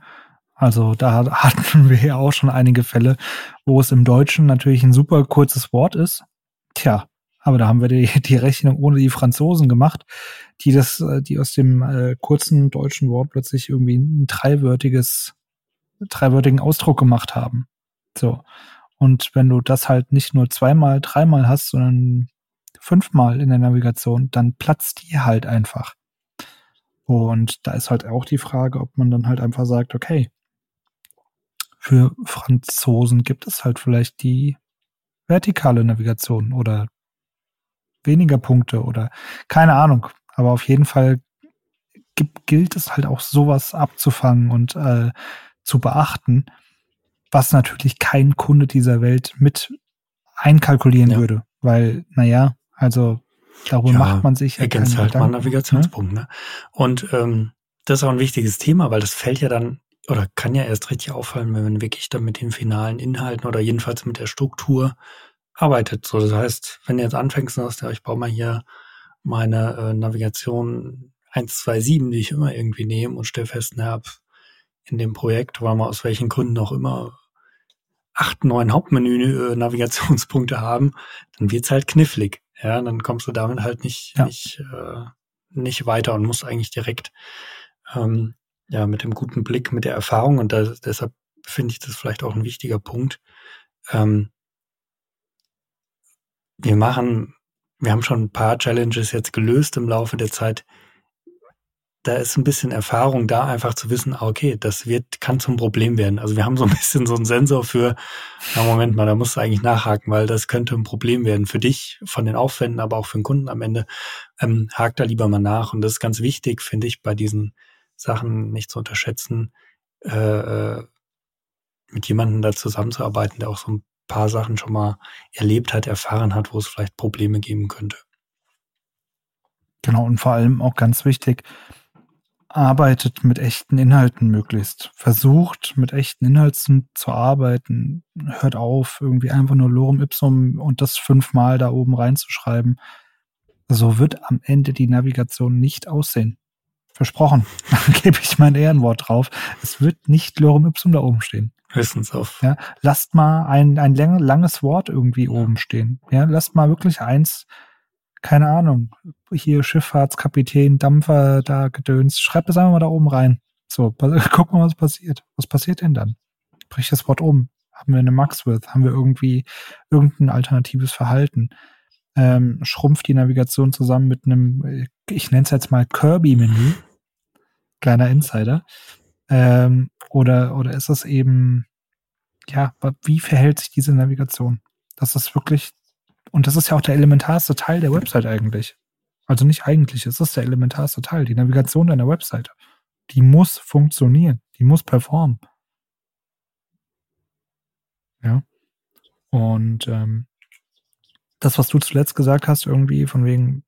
Also da hatten wir ja auch schon einige Fälle, wo es im Deutschen natürlich ein super kurzes Wort ist. Tja, aber da haben wir die, die Rechnung ohne die Franzosen gemacht, die das, äh, die aus dem äh, kurzen deutschen Wort plötzlich irgendwie ein dreiwörtiges, dreiwörtigen Ausdruck gemacht haben. So. Und wenn du das halt nicht nur zweimal, dreimal hast, sondern fünfmal in der Navigation, dann platzt die halt einfach. Und da ist halt auch die Frage, ob man dann halt einfach sagt, okay, für Franzosen gibt es halt vielleicht die vertikale Navigation oder weniger Punkte oder keine Ahnung. Aber auf jeden Fall gibt, gilt es halt auch sowas abzufangen und äh, zu beachten, was natürlich kein Kunde dieser Welt mit einkalkulieren ja. würde. Weil, naja, also darüber ja, macht man sich ja ergänzt halt mal Navigationspunkt. Ne? Und ähm, das ist auch ein wichtiges Thema, weil das fällt ja dann oder kann ja erst richtig auffallen, wenn man wirklich dann mit den finalen Inhalten oder jedenfalls mit der Struktur arbeitet. So, das heißt, wenn du jetzt anfängst und sagst, ja, ich baue mal hier meine äh, Navigation 127, die ich immer irgendwie nehme und stelle fest, naja, in dem Projekt, weil wir aus welchen Gründen auch immer acht, neun Hauptmenü-Navigationspunkte äh, haben, dann wird's halt knifflig. Ja, dann kommst du damit halt nicht, ja. nicht, äh, nicht weiter und musst eigentlich direkt ähm, ja, mit dem guten Blick, mit der Erfahrung und da, deshalb finde ich das vielleicht auch ein wichtiger Punkt. Ähm, wir machen, wir haben schon ein paar Challenges jetzt gelöst im Laufe der Zeit. da ist ein bisschen Erfahrung da, einfach zu wissen, ah, okay, das wird, kann zum Problem werden. Also wir haben so ein bisschen so einen Sensor für, na Moment mal, da musst du eigentlich nachhaken, weil das könnte ein Problem werden für dich, von den Aufwänden, aber auch für den Kunden am Ende. Ähm, hak da lieber mal nach. Und das ist ganz wichtig, finde ich, bei diesen Sachen nicht zu unterschätzen, äh, äh, mit jemandem da zusammenzuarbeiten, der auch so ein paar Sachen schon mal erlebt hat, erfahren hat, wo es vielleicht Probleme geben könnte. Genau, und vor allem auch ganz wichtig, arbeitet mit echten Inhalten möglichst. Versucht mit echten Inhalten zu arbeiten. Hört auf, irgendwie einfach nur Lorem Ipsum und das fünfmal da oben reinzuschreiben. So wird am Ende die Navigation nicht aussehen. Versprochen. Da gebe ich mein Ehrenwort drauf. Es wird nicht Lorem Ipsum da oben stehen. Höchstens auf. Ja, lasst mal ein, ein langes Wort irgendwie oben stehen. Ja, lasst mal wirklich eins keine Ahnung, hier Schifffahrtskapitän, Dampfer, da gedöns, schreib das einfach mal da oben rein. So, guck mal, was passiert. Was passiert denn dann? Brich das Wort um. Haben wir eine Maxwith? Haben wir irgendwie irgendein alternatives Verhalten? Ähm, schrumpft die Navigation zusammen mit einem, ich nenne es jetzt mal Kirby-Menü. Kleiner Insider. Ähm, oder, oder ist es eben, ja, wie verhält sich diese Navigation? Das ist wirklich und das ist ja auch der elementarste Teil der Website eigentlich. Also nicht eigentlich, es ist der elementarste Teil, die Navigation deiner Website. Die muss funktionieren, die muss performen. Ja. Und ähm, das, was du zuletzt gesagt hast, irgendwie von wegen,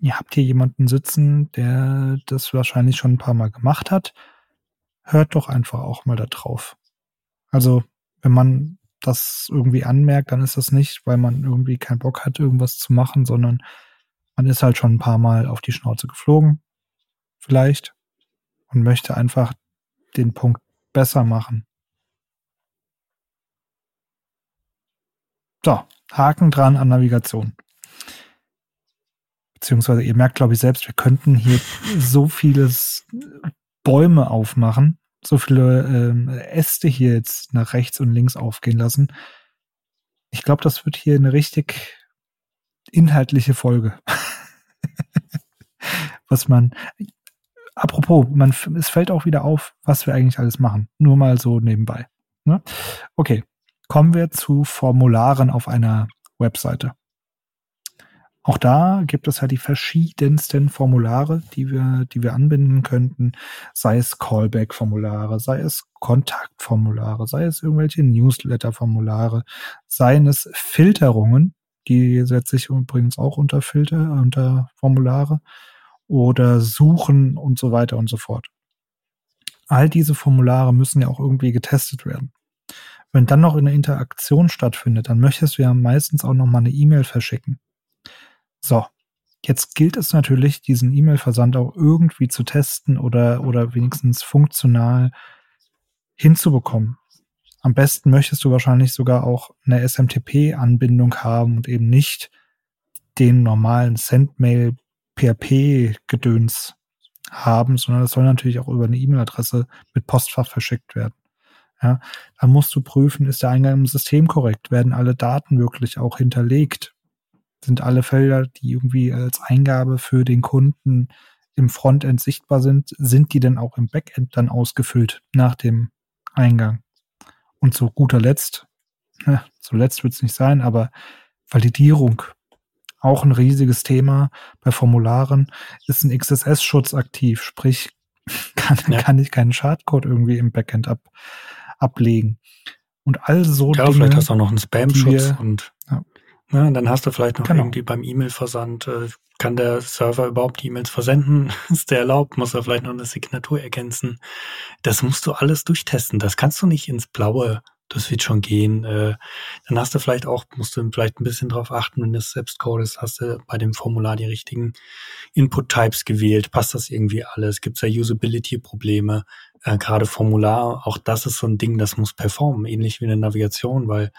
ihr habt hier jemanden sitzen, der das wahrscheinlich schon ein paar Mal gemacht hat, hört doch einfach auch mal da drauf. Also, wenn man das irgendwie anmerkt, dann ist das nicht, weil man irgendwie keinen Bock hat, irgendwas zu machen, sondern man ist halt schon ein paar Mal auf die Schnauze geflogen, vielleicht, und möchte einfach den Punkt besser machen. So, Haken dran an Navigation. Beziehungsweise ihr merkt, glaube ich, selbst, wir könnten hier so vieles Bäume aufmachen so viele ähm, Äste hier jetzt nach rechts und links aufgehen lassen. Ich glaube, das wird hier eine richtig inhaltliche Folge. was man, apropos, man, es fällt auch wieder auf, was wir eigentlich alles machen. Nur mal so nebenbei. Ne? Okay, kommen wir zu Formularen auf einer Webseite. Auch da gibt es halt die verschiedensten Formulare, die wir, die wir anbinden könnten, sei es Callback-Formulare, sei es Kontaktformulare, sei es irgendwelche Newsletter-Formulare, seien es Filterungen, die setze ich übrigens auch unter Filter, unter Formulare oder Suchen und so weiter und so fort. All diese Formulare müssen ja auch irgendwie getestet werden. Wenn dann noch eine Interaktion stattfindet, dann möchtest du ja meistens auch noch mal eine E-Mail verschicken. So, jetzt gilt es natürlich, diesen E-Mail-Versand auch irgendwie zu testen oder, oder wenigstens funktional hinzubekommen. Am besten möchtest du wahrscheinlich sogar auch eine SMTP-Anbindung haben und eben nicht den normalen Sendmail PHP-Gedöns haben, sondern das soll natürlich auch über eine E-Mail-Adresse mit Postfach verschickt werden. Ja, dann musst du prüfen, ist der Eingang im System korrekt? Werden alle Daten wirklich auch hinterlegt? Sind alle Felder, die irgendwie als Eingabe für den Kunden im Frontend sichtbar sind, sind die denn auch im Backend dann ausgefüllt nach dem Eingang? Und zu guter Letzt, ne, zuletzt wird es nicht sein, aber Validierung, auch ein riesiges Thema bei Formularen, ist ein XSS-Schutz aktiv, sprich, kann, ja. kann ich keinen Schadcode irgendwie im Backend ab, ablegen. Und all so ja, Dinge, vielleicht hast du auch noch einen Spam-Schutz und ja. Ja, dann hast du vielleicht noch genau. irgendwie beim E-Mail-Versand, äh, kann der Server überhaupt E-Mails versenden? Ist der erlaubt? Muss er vielleicht noch eine Signatur ergänzen? Das musst du alles durchtesten. Das kannst du nicht ins Blaue. Das wird schon gehen. Äh, dann hast du vielleicht auch, musst du vielleicht ein bisschen drauf achten, wenn du es selbst codest, hast du bei dem Formular die richtigen Input-Types gewählt. Passt das irgendwie alles? Gibt es da Usability-Probleme? Äh, Gerade Formular, auch das ist so ein Ding, das muss performen, ähnlich wie eine Navigation, weil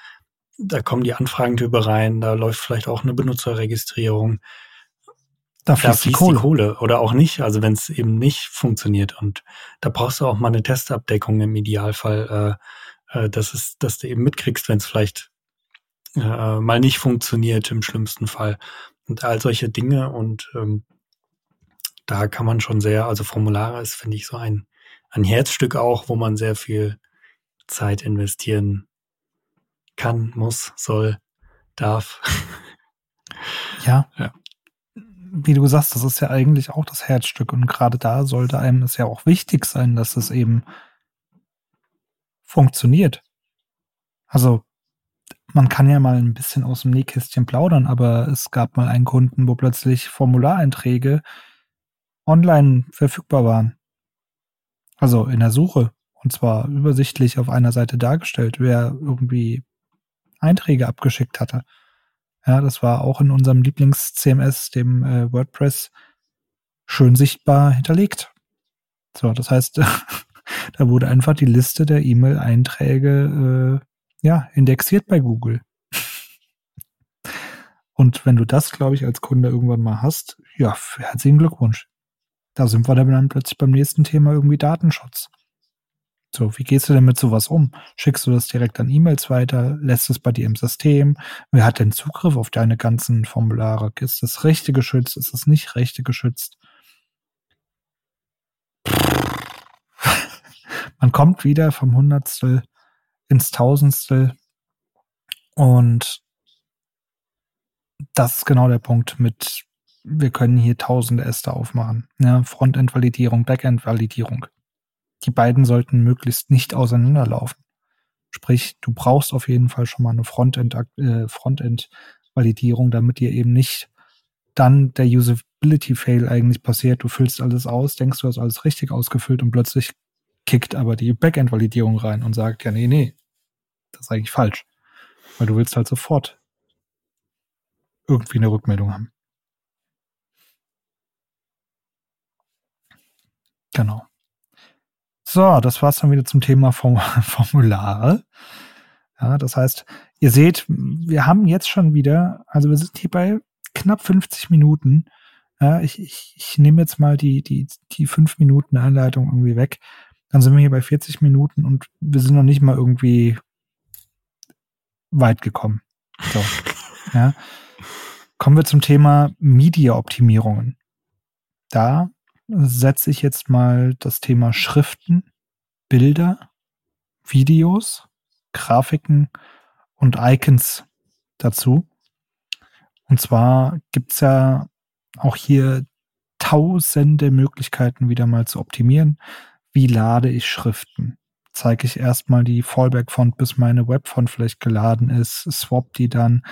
da kommen die Anfragen drüber rein, da läuft vielleicht auch eine Benutzerregistrierung. Da fließt, da fließt die, Kohle. die, Kohle. oder auch nicht, also wenn es eben nicht funktioniert. Und da brauchst du auch mal eine Testabdeckung im Idealfall, äh, äh, dass, es, dass du eben mitkriegst, wenn es vielleicht äh, mal nicht funktioniert im schlimmsten Fall. Und all solche Dinge und ähm, da kann man schon sehr, also Formulare ist, finde ich, so ein, ein Herzstück auch, wo man sehr viel Zeit investieren kann, muss, soll, darf. Ja. ja. Wie du sagst, das ist ja eigentlich auch das Herzstück und gerade da sollte einem es ja auch wichtig sein, dass es eben funktioniert. Also man kann ja mal ein bisschen aus dem Nähkästchen plaudern, aber es gab mal einen Kunden, wo plötzlich Formulareinträge online verfügbar waren. Also in der Suche. Und zwar übersichtlich auf einer Seite dargestellt, wer irgendwie Einträge abgeschickt hatte. Ja, das war auch in unserem Lieblings-CMS, dem äh, WordPress, schön sichtbar hinterlegt. So, das heißt, da wurde einfach die Liste der E-Mail-Einträge äh, ja, indexiert bei Google. Und wenn du das, glaube ich, als Kunde irgendwann mal hast, ja, herzlichen Glückwunsch. Da sind wir dann plötzlich beim nächsten Thema irgendwie Datenschutz. So, wie gehst du denn mit sowas um? Schickst du das direkt an E-Mails weiter? Lässt es bei dir im System? Wer hat denn Zugriff auf deine ganzen Formulare? Ist das Rechte geschützt? Ist das nicht Rechte geschützt? Man kommt wieder vom Hundertstel ins Tausendstel und das ist genau der Punkt mit, wir können hier tausende Äste aufmachen. Ja, Frontend-Validierung, Backend-Validierung die beiden sollten möglichst nicht auseinanderlaufen. Sprich, du brauchst auf jeden Fall schon mal eine Frontend, äh, Frontend-Validierung, damit dir eben nicht dann der Usability-Fail eigentlich passiert. Du füllst alles aus, denkst, du hast alles richtig ausgefüllt und plötzlich kickt aber die Backend-Validierung rein und sagt, ja, nee, nee, das ist eigentlich falsch. Weil du willst halt sofort irgendwie eine Rückmeldung haben. Genau. So, das war's dann wieder zum Thema Form Formulare. Ja, das heißt, ihr seht, wir haben jetzt schon wieder, also wir sind hier bei knapp 50 Minuten. Ja, ich, ich, ich nehme jetzt mal die, die, die fünf Minuten Einleitung irgendwie weg. Dann sind wir hier bei 40 Minuten und wir sind noch nicht mal irgendwie weit gekommen. So, ja. Kommen wir zum Thema Media-Optimierungen. Da setze ich jetzt mal das Thema Schriften, Bilder, Videos, Grafiken und Icons dazu. Und zwar gibt's ja auch hier tausende Möglichkeiten wieder mal zu optimieren. Wie lade ich Schriften? Zeige ich erstmal die Fallback-Font, bis meine Webfont vielleicht geladen ist, swap die dann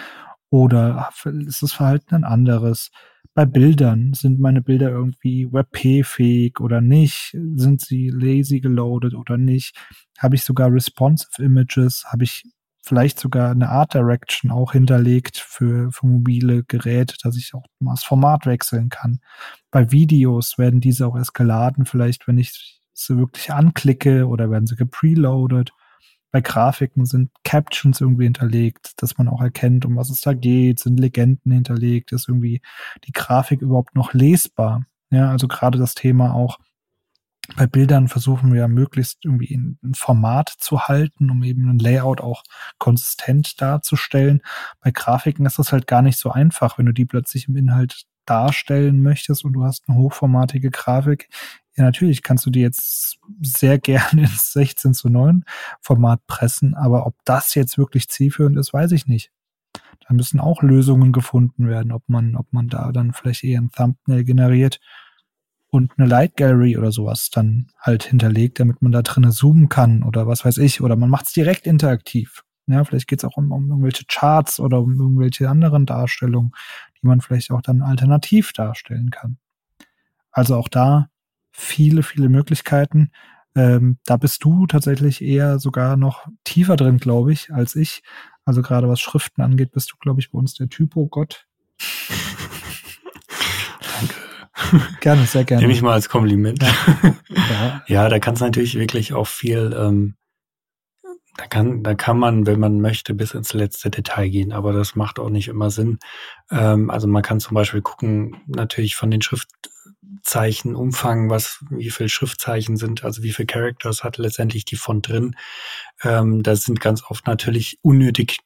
oder ist das Verhalten ein anderes? Bei Bildern. Sind meine Bilder irgendwie WebP-fähig oder nicht? Sind sie lazy geloadet oder nicht? Habe ich sogar responsive Images? Habe ich vielleicht sogar eine Art Direction auch hinterlegt für, für mobile Geräte, dass ich auch mal das Format wechseln kann. Bei Videos werden diese auch erst geladen, vielleicht wenn ich sie wirklich anklicke oder werden sie gepreloaded bei Grafiken sind Captions irgendwie hinterlegt, dass man auch erkennt, um was es da geht, sind Legenden hinterlegt, ist irgendwie die Grafik überhaupt noch lesbar. Ja, also gerade das Thema auch bei Bildern versuchen wir möglichst irgendwie ein Format zu halten, um eben ein Layout auch konsistent darzustellen. Bei Grafiken ist das halt gar nicht so einfach, wenn du die plötzlich im Inhalt darstellen möchtest und du hast eine hochformatige Grafik, ja, natürlich kannst du die jetzt sehr gerne ins 16 zu 9 Format pressen, aber ob das jetzt wirklich zielführend ist, weiß ich nicht. Da müssen auch Lösungen gefunden werden, ob man, ob man da dann vielleicht eher ein Thumbnail generiert und eine Light Gallery oder sowas dann halt hinterlegt, damit man da drinnen zoomen kann oder was weiß ich, oder man macht es direkt interaktiv. Ja, vielleicht geht es auch um, um irgendwelche Charts oder um irgendwelche anderen Darstellungen, die man vielleicht auch dann alternativ darstellen kann. Also auch da viele, viele Möglichkeiten. Ähm, da bist du tatsächlich eher sogar noch tiefer drin, glaube ich, als ich. Also gerade was Schriften angeht, bist du, glaube ich, bei uns der Typo-Gott. Danke. Gerne, sehr gerne. Nehme ich mal als Kompliment. Ja, ja. ja da kann es natürlich wirklich auch viel, ähm, da kann, da kann man, wenn man möchte, bis ins letzte Detail gehen, aber das macht auch nicht immer Sinn. Ähm, also man kann zum Beispiel gucken, natürlich von den Schrift, Zeichenumfang, was, wie viel Schriftzeichen sind, also wie viel Characters hat letztendlich die Font drin. Ähm, das sind ganz oft natürlich unnötig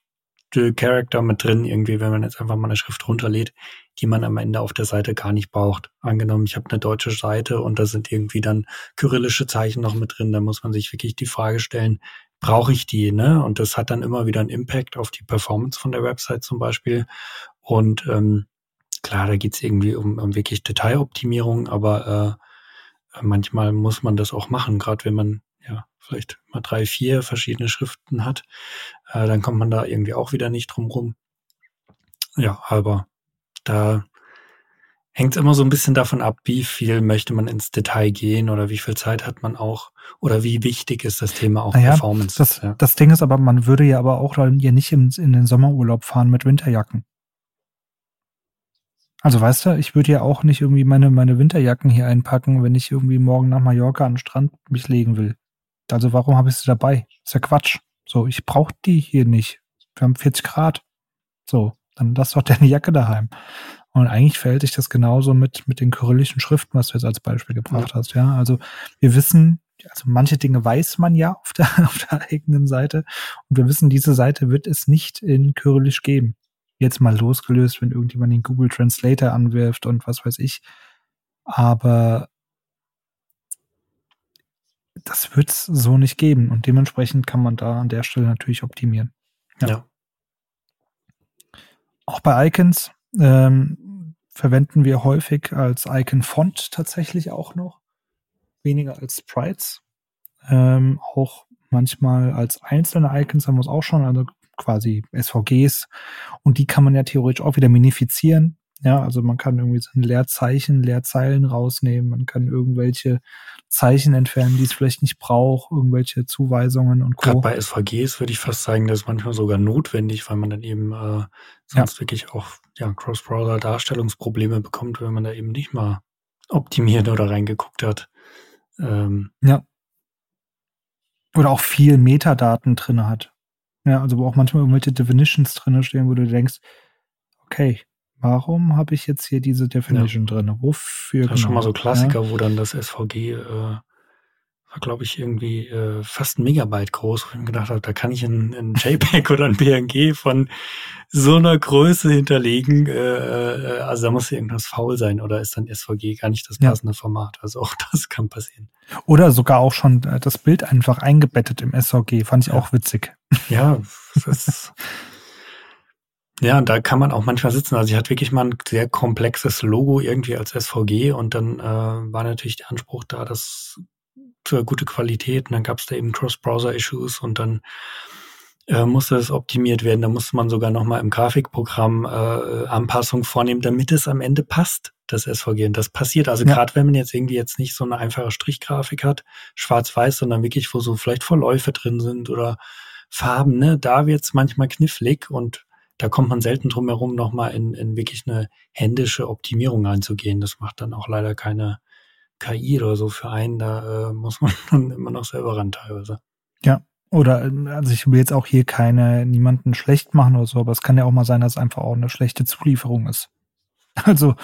Character mit drin, irgendwie, wenn man jetzt einfach mal eine Schrift runterlädt, die man am Ende auf der Seite gar nicht braucht. Angenommen, ich habe eine deutsche Seite und da sind irgendwie dann kyrillische Zeichen noch mit drin, da muss man sich wirklich die Frage stellen, brauche ich die, ne? Und das hat dann immer wieder einen Impact auf die Performance von der Website zum Beispiel. Und ähm, klar, da geht's irgendwie um, um wirklich Detailoptimierung, aber äh, manchmal muss man das auch machen, gerade wenn man ja vielleicht mal drei, vier verschiedene Schriften hat, äh, dann kommt man da irgendwie auch wieder nicht drum rum. Ja, aber da hängt es immer so ein bisschen davon ab, wie viel möchte man ins Detail gehen oder wie viel Zeit hat man auch oder wie wichtig ist das Thema auch naja, Performance. Das, ja. das Ding ist aber, man würde ja aber auch ja nicht in, in den Sommerurlaub fahren mit Winterjacken. Also weißt du, ich würde ja auch nicht irgendwie meine, meine Winterjacken hier einpacken, wenn ich irgendwie morgen nach Mallorca an den Strand mich legen will. Also warum habe ich sie dabei? ist ja Quatsch. So, ich brauche die hier nicht. Wir haben 40 Grad. So, dann lass doch deine Jacke daheim. Und eigentlich verhält sich das genauso mit, mit den kyrillischen Schriften, was du jetzt als Beispiel gebracht ja. hast. Ja, also wir wissen, also manche Dinge weiß man ja auf der, auf der eigenen Seite. Und wir wissen, diese Seite wird es nicht in kyrillisch geben. Jetzt mal losgelöst, wenn irgendjemand den Google Translator anwirft und was weiß ich. Aber das wird es so nicht geben. Und dementsprechend kann man da an der Stelle natürlich optimieren. Ja. ja. Auch bei Icons ähm, verwenden wir häufig als Icon-Font tatsächlich auch noch. Weniger als Sprites. Ähm, auch manchmal als einzelne Icons haben wir es auch schon, also quasi SVGs. Und die kann man ja theoretisch auch wieder minifizieren. Ja, also man kann irgendwie so ein Leerzeichen, Leerzeilen rausnehmen, man kann irgendwelche Zeichen entfernen, die es vielleicht nicht braucht, irgendwelche Zuweisungen und Co. Gerade bei SVGs würde ich fast sagen, das ist manchmal sogar notwendig, weil man dann eben äh, sonst ja. wirklich auch ja, Cross-Browser-Darstellungsprobleme bekommt, wenn man da eben nicht mal optimiert oder reingeguckt hat. Ähm, ja. Oder auch viel Metadaten drin hat. Ja, also wo auch manchmal irgendwelche Definitions drin stehen, wo du denkst, okay, Warum habe ich jetzt hier diese Definition ja. drin? Wofür? Das ist genau? schon mal so Klassiker, ja. wo dann das SVG äh, war, glaube ich, irgendwie äh, fast ein Megabyte groß, wo ich mir gedacht habe, da kann ich ein, ein JPEG oder ein PNG von so einer Größe hinterlegen. Äh, äh, also da muss irgendwas faul sein oder ist dann SVG gar nicht das passende ja. Format. Also auch das kann passieren. Oder sogar auch schon äh, das Bild einfach eingebettet im SVG. Fand ich auch witzig. Ja, das ist Ja, und da kann man auch manchmal sitzen. Also ich hatte wirklich mal ein sehr komplexes Logo irgendwie als SVG und dann äh, war natürlich der Anspruch da, dass für gute Qualität und dann gab es da eben Cross-Browser-Issues und dann äh, musste es optimiert werden. Da musste man sogar nochmal im Grafikprogramm äh, Anpassungen vornehmen, damit es am Ende passt, das SVG. Und das passiert. Also ja. gerade wenn man jetzt irgendwie jetzt nicht so eine einfache Strichgrafik hat, schwarz-weiß, sondern wirklich, wo so vielleicht Verläufe drin sind oder Farben, ne, da wird's manchmal knifflig und da kommt man selten drum herum, nochmal in, in wirklich eine händische Optimierung einzugehen. Das macht dann auch leider keine KI oder so für einen. Da äh, muss man dann immer noch selber ran teilweise. Ja, oder also ich will jetzt auch hier keine niemanden schlecht machen oder so, aber es kann ja auch mal sein, dass es einfach auch eine schlechte Zulieferung ist. Also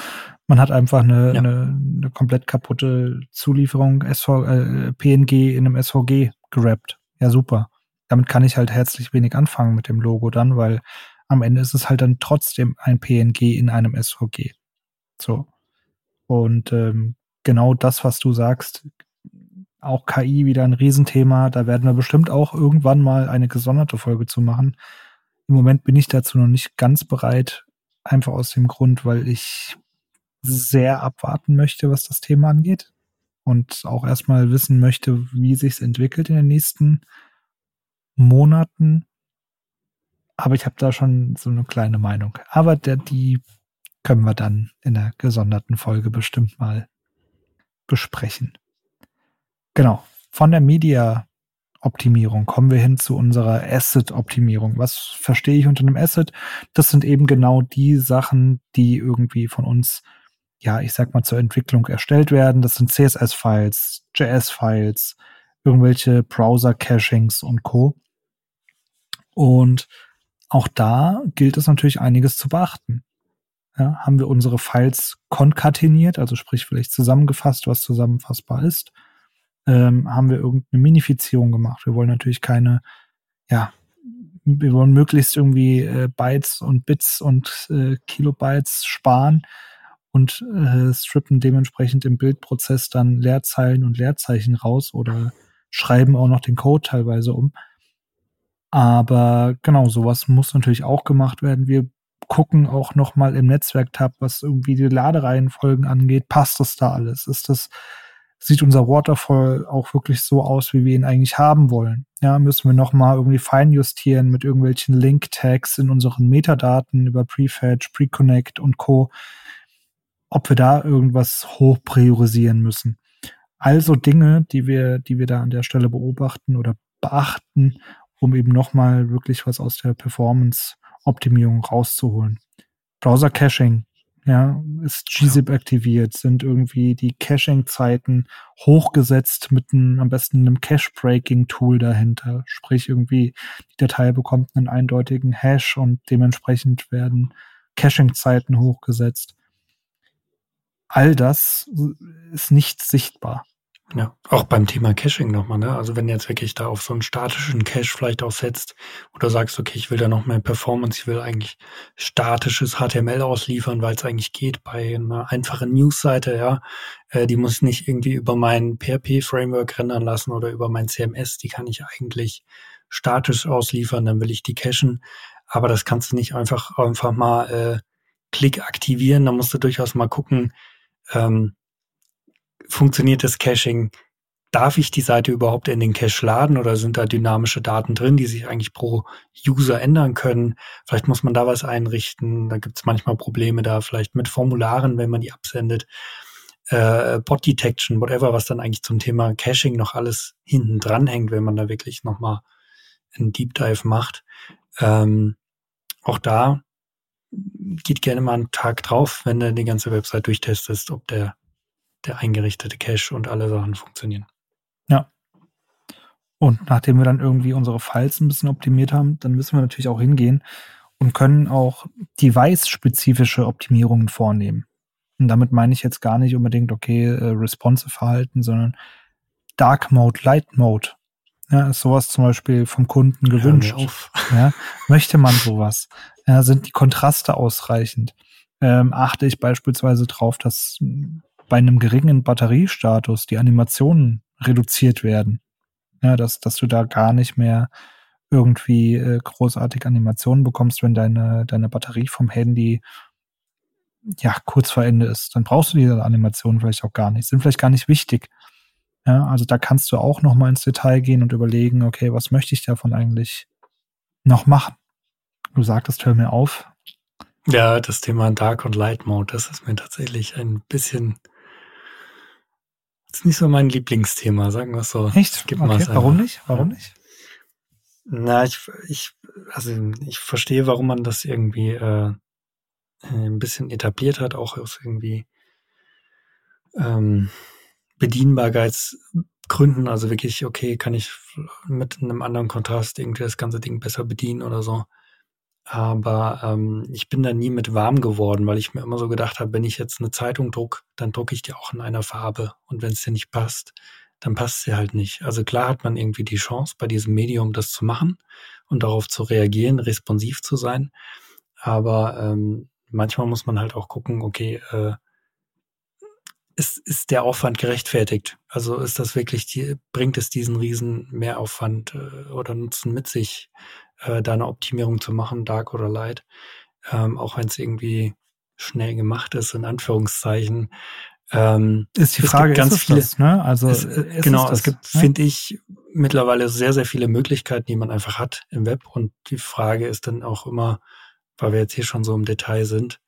man hat einfach eine, ja. eine, eine komplett kaputte Zulieferung SV, äh, PNG in einem SVG gerappt. Ja, super. Damit kann ich halt herzlich wenig anfangen mit dem Logo dann, weil am Ende ist es halt dann trotzdem ein PNG in einem SVG. So. Und ähm, genau das, was du sagst, auch KI wieder ein Riesenthema. Da werden wir bestimmt auch irgendwann mal eine gesonderte Folge zu machen. Im Moment bin ich dazu noch nicht ganz bereit, einfach aus dem Grund, weil ich sehr abwarten möchte, was das Thema angeht und auch erstmal wissen möchte, wie sich es entwickelt in den nächsten Monaten aber ich habe da schon so eine kleine Meinung. Aber der, die können wir dann in der gesonderten Folge bestimmt mal besprechen. Genau. Von der Media-Optimierung kommen wir hin zu unserer Asset-Optimierung. Was verstehe ich unter einem Asset? Das sind eben genau die Sachen, die irgendwie von uns, ja, ich sag mal, zur Entwicklung erstellt werden. Das sind CSS-Files, JS-Files, irgendwelche Browser-Cachings und Co. Und auch da gilt es natürlich einiges zu beachten. Ja, haben wir unsere Files konkateniert, also sprich vielleicht zusammengefasst, was zusammenfassbar ist? Ähm, haben wir irgendeine Minifizierung gemacht? Wir wollen natürlich keine ja, wir wollen möglichst irgendwie äh, Bytes und Bits und äh, Kilobytes sparen und äh, strippen dementsprechend im Bildprozess dann Leerzeilen und Leerzeichen raus oder schreiben auch noch den Code teilweise um. Aber genau, sowas muss natürlich auch gemacht werden. Wir gucken auch noch mal im Netzwerk-Tab, was irgendwie die Ladereihenfolgen angeht. Passt das da alles? Ist das, sieht unser Waterfall auch wirklich so aus, wie wir ihn eigentlich haben wollen? Ja, müssen wir noch mal irgendwie feinjustieren mit irgendwelchen Link-Tags in unseren Metadaten über Prefetch, Preconnect und Co., ob wir da irgendwas hoch priorisieren müssen. Also Dinge, die wir, die wir da an der Stelle beobachten oder beachten, um eben noch mal wirklich was aus der Performance Optimierung rauszuholen. Browser Caching, ja, ist gzip aktiviert, sind irgendwie die Caching-Zeiten hochgesetzt mit einem, am besten einem Cache-Breaking-Tool dahinter. Sprich, irgendwie die Datei bekommt einen eindeutigen Hash und dementsprechend werden Caching-Zeiten hochgesetzt. All das ist nicht sichtbar. Ja, auch beim Thema Caching nochmal, ne? Also wenn du jetzt wirklich da auf so einen statischen Cache vielleicht auch setzt oder sagst, okay, ich will da noch mehr Performance, ich will eigentlich statisches HTML ausliefern, weil es eigentlich geht bei einer einfachen Newsseite, ja. Äh, die muss nicht irgendwie über mein PHP-Framework rendern lassen oder über mein CMS, die kann ich eigentlich statisch ausliefern, dann will ich die cachen. Aber das kannst du nicht einfach einfach mal äh, Klick aktivieren, da musst du durchaus mal gucken, ähm, funktioniert das Caching? Darf ich die Seite überhaupt in den Cache laden oder sind da dynamische Daten drin, die sich eigentlich pro User ändern können? Vielleicht muss man da was einrichten. Da gibt es manchmal Probleme da, vielleicht mit Formularen, wenn man die absendet. Äh, Bot Detection, whatever, was dann eigentlich zum Thema Caching noch alles hinten dran hängt, wenn man da wirklich nochmal einen Deep Dive macht. Ähm, auch da geht gerne mal einen Tag drauf, wenn du die ganze Website durchtestest, ob der der eingerichtete Cache und alle Sachen funktionieren. Ja. Und nachdem wir dann irgendwie unsere Files ein bisschen optimiert haben, dann müssen wir natürlich auch hingehen und können auch device-spezifische Optimierungen vornehmen. Und damit meine ich jetzt gar nicht unbedingt, okay, äh, responsive Verhalten, sondern Dark Mode, Light Mode. Ja, ist sowas zum Beispiel vom Kunden gewünscht. Ja, möchte man sowas? Ja, sind die Kontraste ausreichend? Ähm, achte ich beispielsweise drauf, dass bei einem geringen Batteriestatus die Animationen reduziert werden. Ja, dass, dass du da gar nicht mehr irgendwie äh, großartig Animationen bekommst, wenn deine, deine Batterie vom Handy ja kurz vor Ende ist. Dann brauchst du diese Animationen vielleicht auch gar nicht, sind vielleicht gar nicht wichtig. Ja, also da kannst du auch noch mal ins Detail gehen und überlegen, okay, was möchte ich davon eigentlich noch machen? Du sagtest, hör mir auf. Ja, das Thema Dark und Light Mode, das ist mir tatsächlich ein bisschen ist nicht so mein Lieblingsthema, sagen wir es so. Echt? Gib okay, warum nicht? Warum nicht? Na, ich, ich, also ich verstehe, warum man das irgendwie äh, ein bisschen etabliert hat, auch aus irgendwie ähm, Bedienbarkeitsgründen. Also wirklich, okay, kann ich mit einem anderen Kontrast irgendwie das ganze Ding besser bedienen oder so. Aber ähm, ich bin da nie mit warm geworden, weil ich mir immer so gedacht habe, wenn ich jetzt eine Zeitung druck, dann drucke ich die auch in einer Farbe. Und wenn es dir nicht passt, dann passt sie halt nicht. Also klar hat man irgendwie die Chance, bei diesem Medium das zu machen und darauf zu reagieren, responsiv zu sein. Aber ähm, manchmal muss man halt auch gucken, okay, äh, ist, ist der Aufwand gerechtfertigt? Also ist das wirklich, die, bringt es diesen riesen Mehraufwand äh, oder Nutzen mit sich? Äh, da eine Optimierung zu machen, Dark oder Light, ähm, auch wenn es irgendwie schnell gemacht ist, in Anführungszeichen. Ähm, ist die Frage, ganz ist viele, das, ne? Also es, äh, genau, das, es gibt, ne? finde ich, mittlerweile sehr, sehr viele Möglichkeiten, die man einfach hat im Web. Und die Frage ist dann auch immer, weil wir jetzt hier schon so im Detail sind,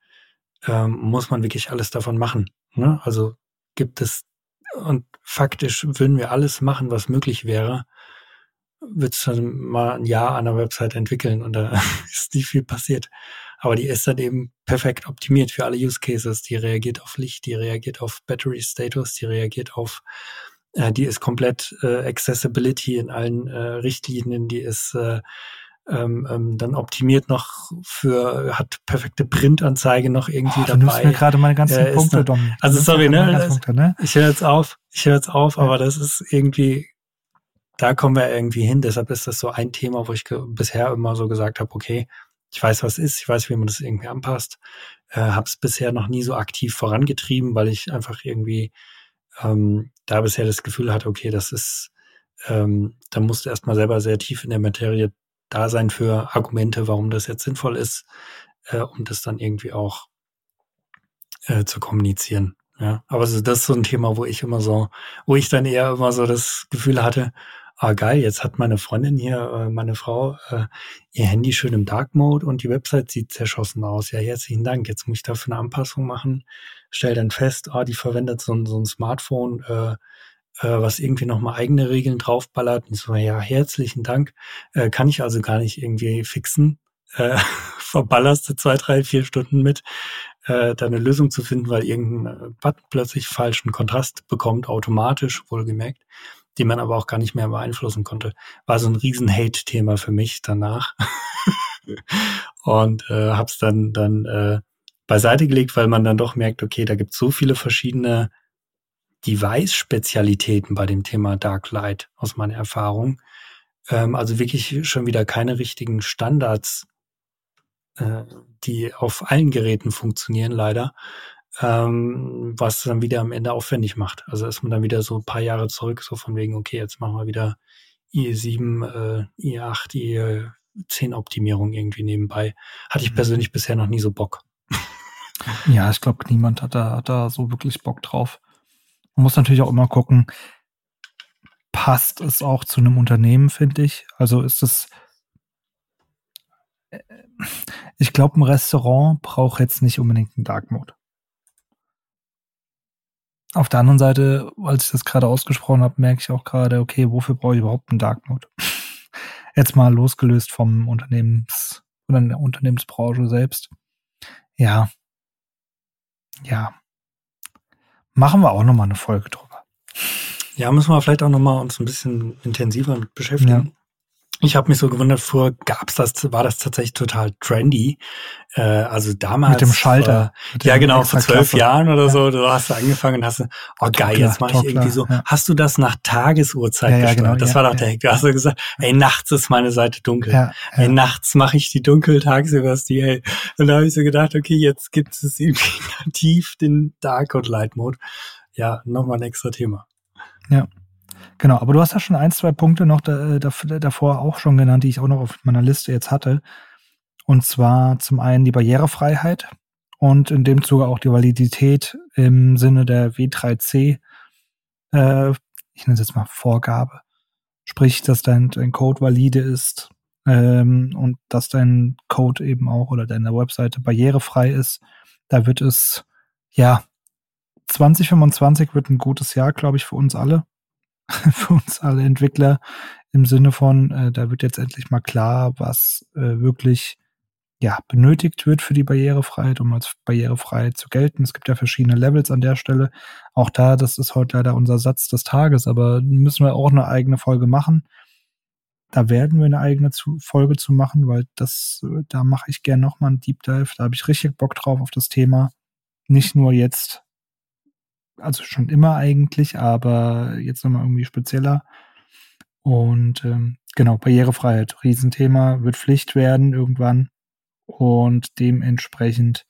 ähm, muss man wirklich alles davon machen? Ne? Also gibt es und faktisch würden wir alles machen, was möglich wäre, wird es dann mal ein Jahr an der Website entwickeln und da ist nicht viel passiert. Aber die ist dann eben perfekt optimiert für alle Use Cases. Die reagiert auf Licht, die reagiert auf Battery Status, die reagiert auf, äh, die ist komplett äh, Accessibility in allen äh, Richtlinien, die ist äh, ähm, ähm, dann optimiert noch für, hat perfekte Printanzeige noch irgendwie oh, dabei. Du mir gerade meine ganzen äh, Punkte, Dom. Also sorry, ne? Punkte, ne? Ich höre jetzt auf, ich höre jetzt auf, ja. aber das ist irgendwie da kommen wir irgendwie hin. Deshalb ist das so ein Thema, wo ich bisher immer so gesagt habe, okay, ich weiß, was ist, ich weiß, wie man das irgendwie anpasst. Äh, habe es bisher noch nie so aktiv vorangetrieben, weil ich einfach irgendwie ähm, da bisher das Gefühl hatte, okay, das ist, ähm, da musst du erstmal selber sehr tief in der Materie da sein für Argumente, warum das jetzt sinnvoll ist, äh, um das dann irgendwie auch äh, zu kommunizieren. Ja, aber das ist so ein Thema, wo ich immer so, wo ich dann eher immer so das Gefühl hatte, ah geil, jetzt hat meine Freundin hier, äh, meine Frau, äh, ihr Handy schön im Dark Mode und die Website sieht zerschossen aus. Ja, herzlichen Dank. Jetzt muss ich dafür eine Anpassung machen. Stell dann fest, ah, die verwendet so ein, so ein Smartphone, äh, äh, was irgendwie nochmal eigene Regeln draufballert. Und ich so, ja, herzlichen Dank. Äh, kann ich also gar nicht irgendwie fixen. Äh, verballerst du zwei, drei, vier Stunden mit, äh, da eine Lösung zu finden, weil irgendein Button plötzlich falschen Kontrast bekommt, automatisch, wohlgemerkt die man aber auch gar nicht mehr beeinflussen konnte. War so ein riesen Hate-Thema für mich danach. und äh, hab's dann, dann äh, beiseite gelegt, weil man dann doch merkt, okay, da gibt's so viele verschiedene Device-Spezialitäten bei dem Thema Dark Light aus meiner Erfahrung. Ähm, also wirklich schon wieder keine richtigen Standards, äh, die auf allen Geräten funktionieren, leider ähm, was dann wieder am Ende aufwendig macht. Also ist man dann wieder so ein paar Jahre zurück, so von wegen, okay, jetzt machen wir wieder IE7, äh, IE8, IE10 Optimierung irgendwie nebenbei. Hatte ich mhm. persönlich bisher noch nie so Bock. Ja, ich glaube, niemand hat da, hat da so wirklich Bock drauf. Man muss natürlich auch immer gucken, passt es auch zu einem Unternehmen, finde ich. Also ist es, äh, ich glaube, ein Restaurant braucht jetzt nicht unbedingt einen Dark Mode. Auf der anderen Seite, als ich das gerade ausgesprochen habe, merke ich auch gerade, okay, wofür brauche ich überhaupt einen Dark Mode? Jetzt mal losgelöst vom Unternehmens oder der Unternehmensbranche selbst. Ja. Ja. Machen wir auch nochmal eine Folge drüber. Ja, müssen wir vielleicht auch nochmal uns ein bisschen intensiver mit beschäftigen. Ich habe mich so gewundert, vor gab's das, war das tatsächlich total trendy. Äh, also damals. Mit dem Schalter. Äh, mit ja, genau, vor zwölf Jahren oder ja. so, da hast du angefangen und hast du, oh geil, jetzt mache ich irgendwie so. Ja. Hast du das nach Tagesuhrzeit ja, ja, gesteuert? Genau, das war doch der Hack. Du hast du gesagt, ey, nachts ist meine Seite dunkel. Ey, nachts mache ich die dunkel, tagsüber ist die hell. Und da habe ich so gedacht, okay, jetzt gibt es irgendwie nativ den Dark und Light Mode. Ja, nochmal ein extra Thema. Ja. Genau, aber du hast ja schon ein, zwei Punkte noch da, da, davor auch schon genannt, die ich auch noch auf meiner Liste jetzt hatte. Und zwar zum einen die Barrierefreiheit und in dem Zuge auch die Validität im Sinne der W3C, äh, ich nenne es jetzt mal Vorgabe. Sprich, dass dein, dein Code valide ist ähm, und dass dein Code eben auch oder deine Webseite barrierefrei ist. Da wird es, ja, 2025 wird ein gutes Jahr, glaube ich, für uns alle. für uns alle Entwickler im Sinne von, äh, da wird jetzt endlich mal klar, was äh, wirklich ja, benötigt wird für die Barrierefreiheit, um als barrierefrei zu gelten. Es gibt ja verschiedene Levels an der Stelle. Auch da, das ist heute leider unser Satz des Tages, aber müssen wir auch eine eigene Folge machen. Da werden wir eine eigene Folge zu machen, weil das, da mache ich gern nochmal einen Deep Dive. Da habe ich richtig Bock drauf auf das Thema. Nicht nur jetzt also schon immer eigentlich, aber jetzt nochmal irgendwie spezieller. Und ähm, genau, Barrierefreiheit, Riesenthema, wird Pflicht werden irgendwann. Und dementsprechend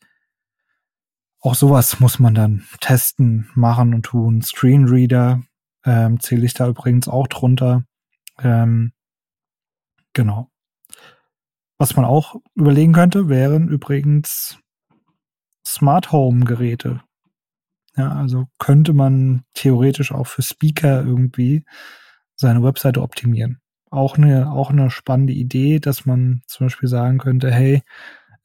auch sowas muss man dann testen, machen und tun. Screenreader ähm, zähle ich da übrigens auch drunter. Ähm, genau. Was man auch überlegen könnte, wären übrigens Smart Home Geräte. Ja, also könnte man theoretisch auch für Speaker irgendwie seine Webseite optimieren. Auch eine, auch eine spannende Idee, dass man zum Beispiel sagen könnte, hey,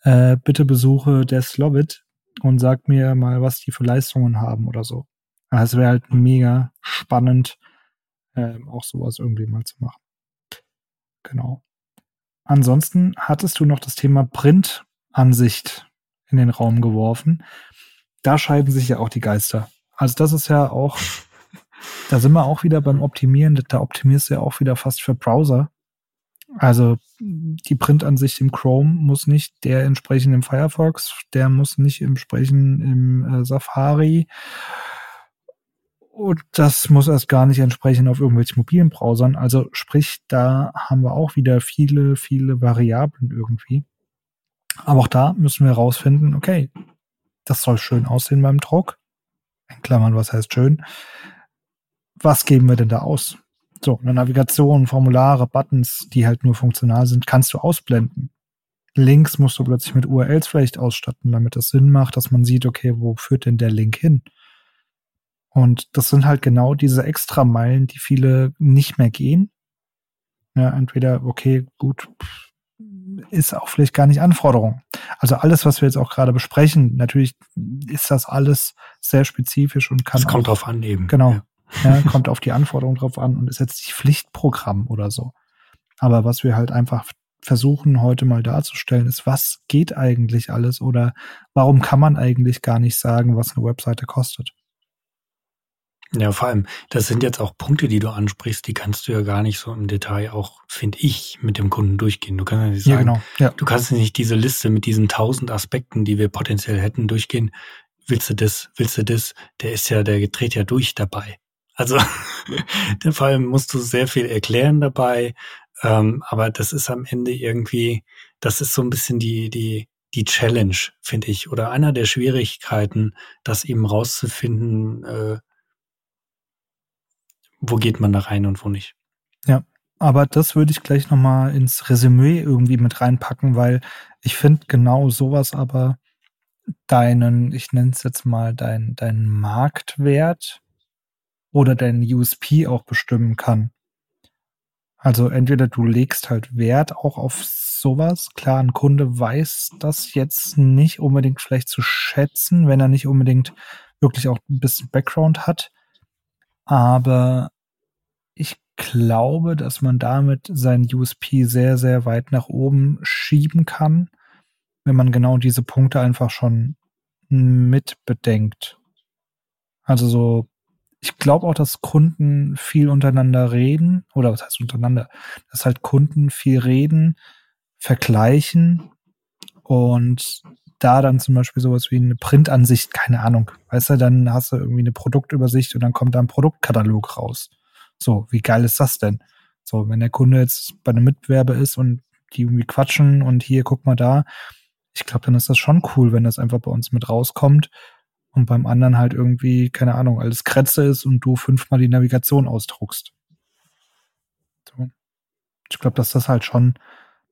äh, bitte besuche der Slovit und sag mir mal, was die für Leistungen haben oder so. Es wäre halt mega spannend, äh, auch sowas irgendwie mal zu machen. Genau. Ansonsten hattest du noch das Thema Printansicht in den Raum geworfen da scheiden sich ja auch die Geister. Also das ist ja auch, da sind wir auch wieder beim Optimieren. Da optimierst du ja auch wieder fast für Browser. Also die Printansicht im Chrome muss nicht der entsprechend im Firefox, der muss nicht entsprechend im äh, Safari Und das muss erst gar nicht entsprechen auf irgendwelchen mobilen Browsern. Also sprich, da haben wir auch wieder viele, viele Variablen irgendwie. Aber auch da müssen wir herausfinden, okay, das soll schön aussehen beim Druck. In Klammern, was heißt schön? Was geben wir denn da aus? So, eine Navigation, Formulare, Buttons, die halt nur funktional sind, kannst du ausblenden. Links musst du plötzlich mit URLs vielleicht ausstatten, damit das Sinn macht, dass man sieht, okay, wo führt denn der Link hin? Und das sind halt genau diese Extrameilen, die viele nicht mehr gehen. Ja, entweder, okay, gut, ist auch vielleicht gar nicht Anforderung. Also alles, was wir jetzt auch gerade besprechen, natürlich ist das alles sehr spezifisch und kann. Es kommt auch, drauf an eben. Genau. Ja. ja, kommt auf die Anforderungen drauf an und ist jetzt nicht Pflichtprogramm oder so. Aber was wir halt einfach versuchen heute mal darzustellen, ist, was geht eigentlich alles oder warum kann man eigentlich gar nicht sagen, was eine Webseite kostet? Ja, vor allem, das sind jetzt auch Punkte, die du ansprichst, die kannst du ja gar nicht so im Detail auch, finde ich, mit dem Kunden durchgehen. Du kannst ja nicht sagen, ja, genau. ja. du kannst nicht diese Liste mit diesen tausend Aspekten, die wir potenziell hätten, durchgehen. Willst du das, willst du das? Der ist ja, der dreht ja durch dabei. Also, vor allem musst du sehr viel erklären dabei. Ähm, aber das ist am Ende irgendwie, das ist so ein bisschen die, die, die Challenge, finde ich, oder einer der Schwierigkeiten, das eben rauszufinden, äh, wo geht man da rein und wo nicht. Ja, aber das würde ich gleich nochmal ins Resümee irgendwie mit reinpacken, weil ich finde genau sowas aber deinen, ich nenne es jetzt mal, deinen dein Marktwert oder deinen USP auch bestimmen kann. Also entweder du legst halt Wert auch auf sowas. Klar, ein Kunde weiß das jetzt nicht unbedingt vielleicht zu schätzen, wenn er nicht unbedingt wirklich auch ein bisschen Background hat. Aber ich glaube, dass man damit sein USP sehr, sehr weit nach oben schieben kann, wenn man genau diese Punkte einfach schon mit bedenkt. Also so, ich glaube auch, dass Kunden viel untereinander reden, oder was heißt untereinander, dass halt Kunden viel reden, vergleichen und da dann zum Beispiel sowas wie eine Printansicht, keine Ahnung, weißt du, dann hast du irgendwie eine Produktübersicht und dann kommt da ein Produktkatalog raus. So, wie geil ist das denn? So, wenn der Kunde jetzt bei einem Mitbewerber ist und die irgendwie quatschen und hier, guck mal da, ich glaube, dann ist das schon cool, wenn das einfach bei uns mit rauskommt und beim anderen halt irgendwie, keine Ahnung, alles Kretze ist und du fünfmal die Navigation ausdruckst. So. Ich glaube, dass das halt schon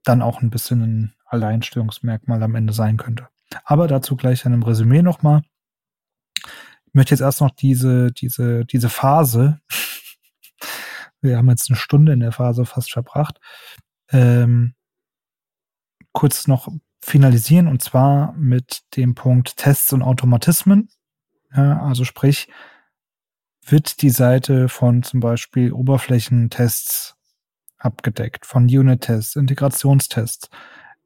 dann auch ein bisschen ein Alleinstellungsmerkmal am Ende sein könnte. Aber dazu gleich in einem Resümee nochmal. Ich möchte jetzt erst noch diese, diese, diese Phase, wir haben jetzt eine Stunde in der Phase fast verbracht, ähm, kurz noch finalisieren und zwar mit dem Punkt Tests und Automatismen. Ja, also sprich, wird die Seite von zum Beispiel Oberflächentests abgedeckt, von Unit-Tests, Integrationstests?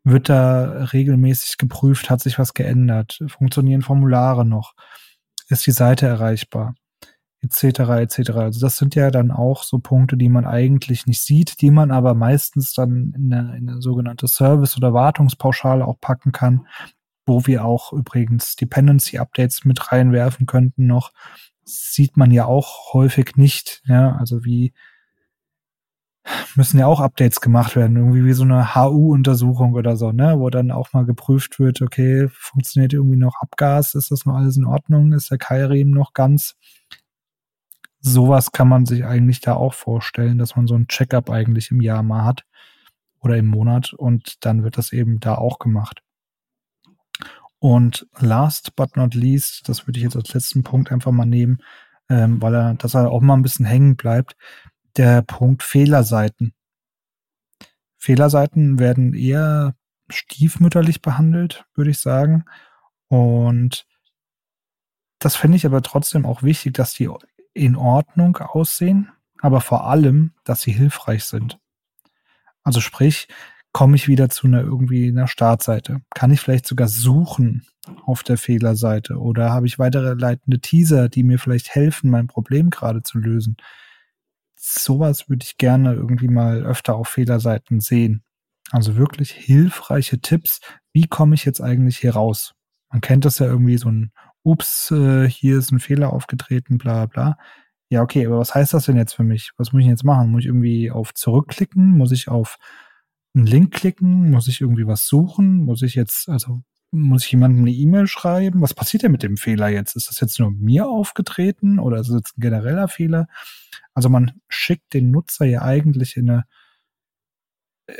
Wird da regelmäßig geprüft, hat sich was geändert? Funktionieren Formulare noch? Ist die Seite erreichbar? Etc. etc. Also das sind ja dann auch so Punkte, die man eigentlich nicht sieht, die man aber meistens dann in eine, in eine sogenannte Service- oder Wartungspauschale auch packen kann, wo wir auch übrigens Dependency Updates mit reinwerfen könnten noch. sieht man ja auch häufig nicht, ja, also wie müssen ja auch Updates gemacht werden, irgendwie wie so eine HU-Untersuchung oder so, ne, wo dann auch mal geprüft wird, okay, funktioniert irgendwie noch Abgas, ist das noch alles in Ordnung, ist der Keilriemen noch ganz? Sowas kann man sich eigentlich da auch vorstellen, dass man so ein Checkup eigentlich im Jahr mal hat oder im Monat und dann wird das eben da auch gemacht. Und last but not least, das würde ich jetzt als letzten Punkt einfach mal nehmen, ähm, weil er, dass er auch mal ein bisschen hängen bleibt, der Punkt Fehlerseiten. Fehlerseiten werden eher stiefmütterlich behandelt, würde ich sagen. Und das finde ich aber trotzdem auch wichtig, dass die in Ordnung aussehen, aber vor allem, dass sie hilfreich sind. Also sprich, komme ich wieder zu einer irgendwie einer Startseite? Kann ich vielleicht sogar suchen auf der Fehlerseite oder habe ich weitere leitende Teaser, die mir vielleicht helfen, mein Problem gerade zu lösen? Sowas würde ich gerne irgendwie mal öfter auf Fehlerseiten sehen. Also wirklich hilfreiche Tipps. Wie komme ich jetzt eigentlich hier raus? Man kennt das ja irgendwie so ein ups, äh, hier ist ein Fehler aufgetreten, bla bla. Ja, okay, aber was heißt das denn jetzt für mich? Was muss ich jetzt machen? Muss ich irgendwie auf zurückklicken? Muss ich auf einen Link klicken? Muss ich irgendwie was suchen? Muss ich jetzt, also muss ich jemandem eine E-Mail schreiben? Was passiert denn mit dem Fehler jetzt? Ist das jetzt nur mir aufgetreten oder ist es jetzt ein genereller Fehler? Also man schickt den Nutzer ja eigentlich in eine, äh,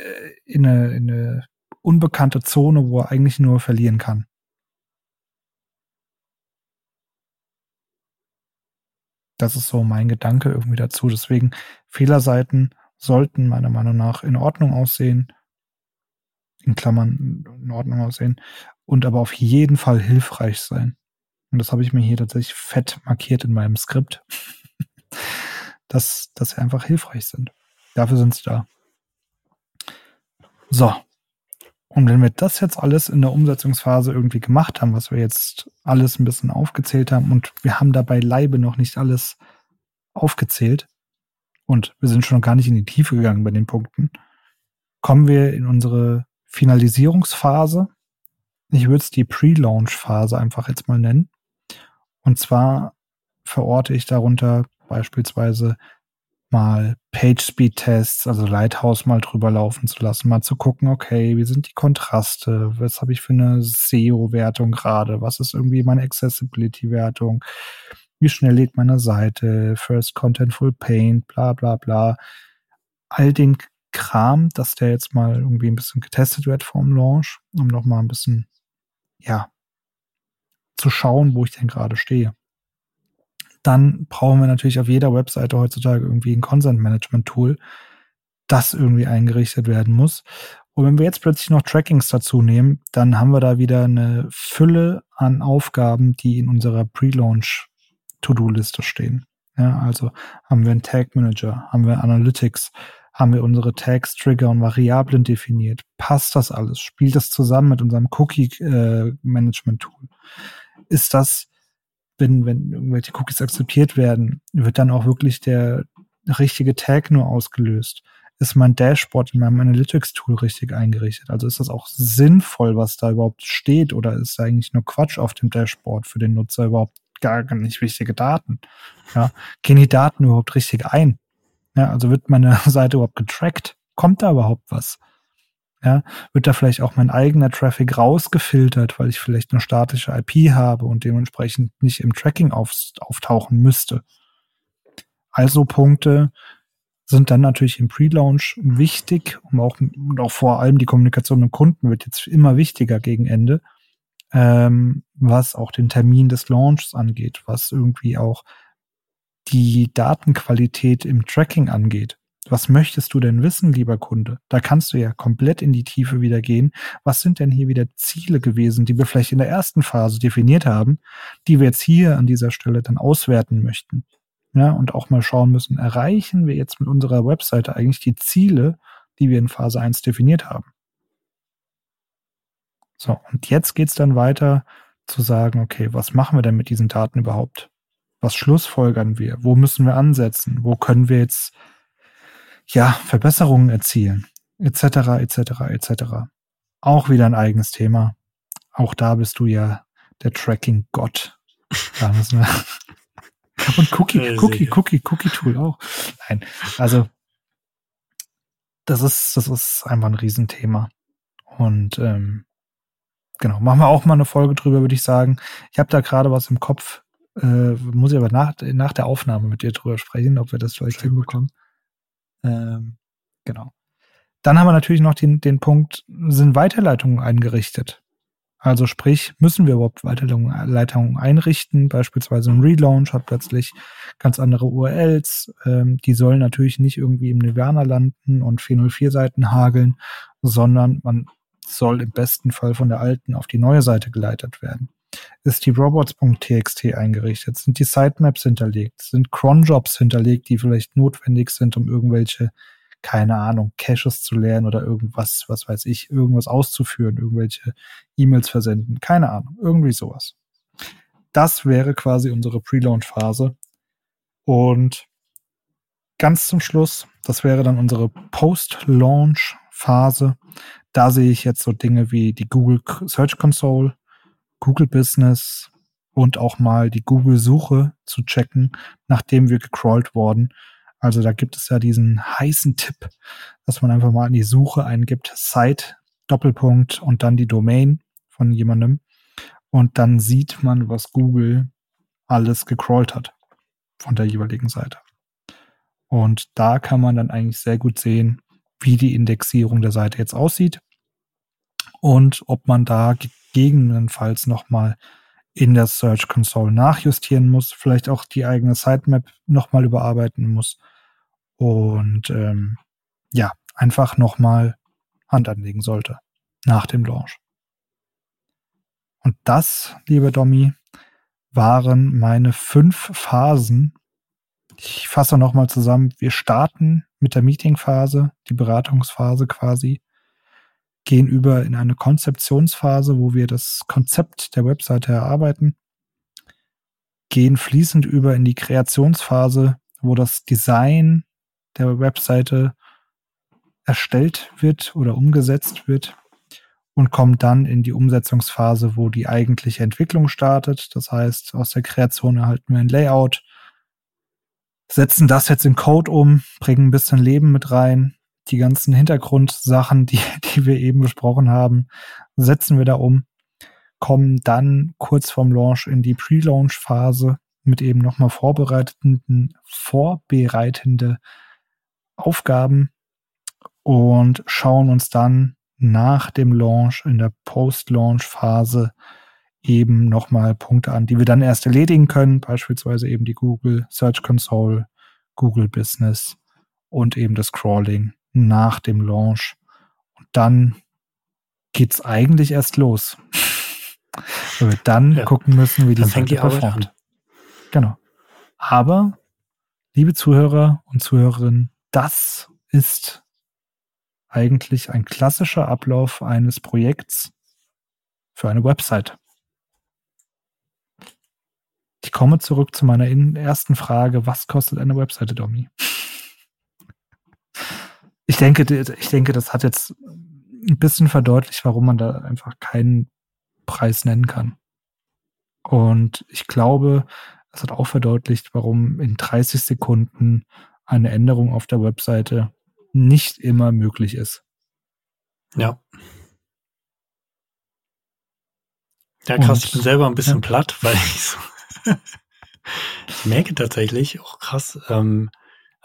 in eine, in eine unbekannte Zone, wo er eigentlich nur verlieren kann. Das ist so mein Gedanke irgendwie dazu. Deswegen Fehlerseiten sollten meiner Meinung nach in Ordnung aussehen, in Klammern in Ordnung aussehen und aber auf jeden Fall hilfreich sein. Und das habe ich mir hier tatsächlich fett markiert in meinem Skript, dass, dass sie einfach hilfreich sind. Dafür sind sie da. So. Und wenn wir das jetzt alles in der Umsetzungsphase irgendwie gemacht haben, was wir jetzt alles ein bisschen aufgezählt haben und wir haben dabei Leibe noch nicht alles aufgezählt und wir sind schon gar nicht in die Tiefe gegangen bei den Punkten, kommen wir in unsere Finalisierungsphase. Ich würde es die Pre-Launch-Phase einfach jetzt mal nennen. Und zwar verorte ich darunter beispielsweise mal Page-Speed-Tests, also Lighthouse mal drüber laufen zu lassen, mal zu gucken, okay, wie sind die Kontraste, was habe ich für eine SEO-Wertung gerade, was ist irgendwie meine Accessibility-Wertung, wie schnell lädt meine Seite, First Contentful Paint, bla bla bla. All den Kram, dass der jetzt mal irgendwie ein bisschen getestet wird vorm Launch, um nochmal ein bisschen, ja, zu schauen, wo ich denn gerade stehe dann brauchen wir natürlich auf jeder Webseite heutzutage irgendwie ein Consent Management Tool, das irgendwie eingerichtet werden muss. Und wenn wir jetzt plötzlich noch Trackings dazu nehmen, dann haben wir da wieder eine Fülle an Aufgaben, die in unserer Pre-Launch To-Do-Liste stehen. Ja, also haben wir einen Tag Manager, haben wir Analytics, haben wir unsere Tags, Trigger und Variablen definiert. Passt das alles? Spielt das zusammen mit unserem Cookie äh? Ist das wenn, wenn irgendwelche Cookies akzeptiert werden, wird dann auch wirklich der richtige Tag nur ausgelöst. Ist mein Dashboard in meinem Analytics-Tool richtig eingerichtet? Also ist das auch sinnvoll, was da überhaupt steht, oder ist da eigentlich nur Quatsch auf dem Dashboard für den Nutzer überhaupt gar nicht wichtige Daten? Ja, gehen die Daten überhaupt richtig ein? Ja, also wird meine Seite überhaupt getrackt? Kommt da überhaupt was? Ja, wird da vielleicht auch mein eigener Traffic rausgefiltert, weil ich vielleicht eine statische IP habe und dementsprechend nicht im Tracking auf, auftauchen müsste. Also Punkte sind dann natürlich im Pre-Launch wichtig, um auch, und auch vor allem die Kommunikation mit dem Kunden wird jetzt immer wichtiger gegen Ende, ähm, was auch den Termin des Launches angeht, was irgendwie auch die Datenqualität im Tracking angeht. Was möchtest du denn wissen, lieber Kunde? Da kannst du ja komplett in die Tiefe wieder gehen. Was sind denn hier wieder Ziele gewesen, die wir vielleicht in der ersten Phase definiert haben, die wir jetzt hier an dieser Stelle dann auswerten möchten? Ja, und auch mal schauen müssen, erreichen wir jetzt mit unserer Webseite eigentlich die Ziele, die wir in Phase 1 definiert haben? So, und jetzt geht's dann weiter zu sagen, okay, was machen wir denn mit diesen Daten überhaupt? Was schlussfolgern wir? Wo müssen wir ansetzen? Wo können wir jetzt ja, Verbesserungen erzielen, etc., etc., etc. Auch wieder ein eigenes Thema. Auch da bist du ja der Tracking-Gott. Und Cookie, Cookie, Cookie, Cookie Tool auch. Nein, also das ist, das ist einfach ein Riesenthema. Und ähm, genau, machen wir auch mal eine Folge drüber, würde ich sagen. Ich habe da gerade was im Kopf, äh, muss ich aber nach, nach der Aufnahme mit dir drüber sprechen, ob wir das vielleicht hinbekommen. Gut. Ähm, genau. Dann haben wir natürlich noch den, den Punkt, sind Weiterleitungen eingerichtet? Also sprich, müssen wir überhaupt Weiterleitungen einrichten? Beispielsweise ein Relaunch hat plötzlich ganz andere URLs. Ähm, die sollen natürlich nicht irgendwie im Nirvana landen und 404 Seiten hageln, sondern man soll im besten Fall von der alten auf die neue Seite geleitet werden. Ist die robots.txt eingerichtet? Sind die Sitemaps hinterlegt? Sind cronjobs hinterlegt, die vielleicht notwendig sind, um irgendwelche, keine Ahnung, Caches zu lernen oder irgendwas, was weiß ich, irgendwas auszuführen, irgendwelche E-Mails versenden? Keine Ahnung, irgendwie sowas. Das wäre quasi unsere Pre-Launch-Phase. Und ganz zum Schluss, das wäre dann unsere Post-Launch-Phase. Da sehe ich jetzt so Dinge wie die Google Search Console, Google Business und auch mal die Google-Suche zu checken, nachdem wir gecrawlt worden. Also da gibt es ja diesen heißen Tipp, dass man einfach mal in die Suche eingibt, Site, Doppelpunkt und dann die Domain von jemandem. Und dann sieht man, was Google alles gecrawlt hat von der jeweiligen Seite. Und da kann man dann eigentlich sehr gut sehen, wie die Indexierung der Seite jetzt aussieht und ob man da gegebenenfalls nochmal in der Search Console nachjustieren muss, vielleicht auch die eigene Sitemap nochmal überarbeiten muss und ähm, ja, einfach nochmal Hand anlegen sollte nach dem Launch. Und das, liebe Domi, waren meine fünf Phasen. Ich fasse nochmal zusammen. Wir starten mit der Meetingphase, die Beratungsphase quasi, gehen über in eine Konzeptionsphase, wo wir das Konzept der Webseite erarbeiten, gehen fließend über in die Kreationsphase, wo das Design der Webseite erstellt wird oder umgesetzt wird und kommen dann in die Umsetzungsphase, wo die eigentliche Entwicklung startet. Das heißt, aus der Kreation erhalten wir ein Layout, setzen das jetzt in Code um, bringen ein bisschen Leben mit rein. Die ganzen Hintergrundsachen, die, die wir eben besprochen haben, setzen wir da um, kommen dann kurz vorm Launch in die Pre-Launch-Phase mit eben nochmal vorbereitenden, vorbereitende Aufgaben und schauen uns dann nach dem Launch in der Post-Launch-Phase eben nochmal Punkte an, die wir dann erst erledigen können, beispielsweise eben die Google Search Console, Google Business und eben das Crawling nach dem Launch. Und dann geht's eigentlich erst los. Weil wir dann ja. gucken müssen, wie die Seite performt. Genau. Aber, liebe Zuhörer und Zuhörerinnen, das ist eigentlich ein klassischer Ablauf eines Projekts für eine Website. Ich komme zurück zu meiner ersten Frage. Was kostet eine Webseite, Domi? Ich denke, ich denke, das hat jetzt ein bisschen verdeutlicht, warum man da einfach keinen Preis nennen kann. Und ich glaube, es hat auch verdeutlicht, warum in 30 Sekunden eine Änderung auf der Webseite nicht immer möglich ist. Ja. Ja, krass, Und, ich bin selber ein bisschen ja. platt, weil ich so ich merke tatsächlich auch krass, ähm,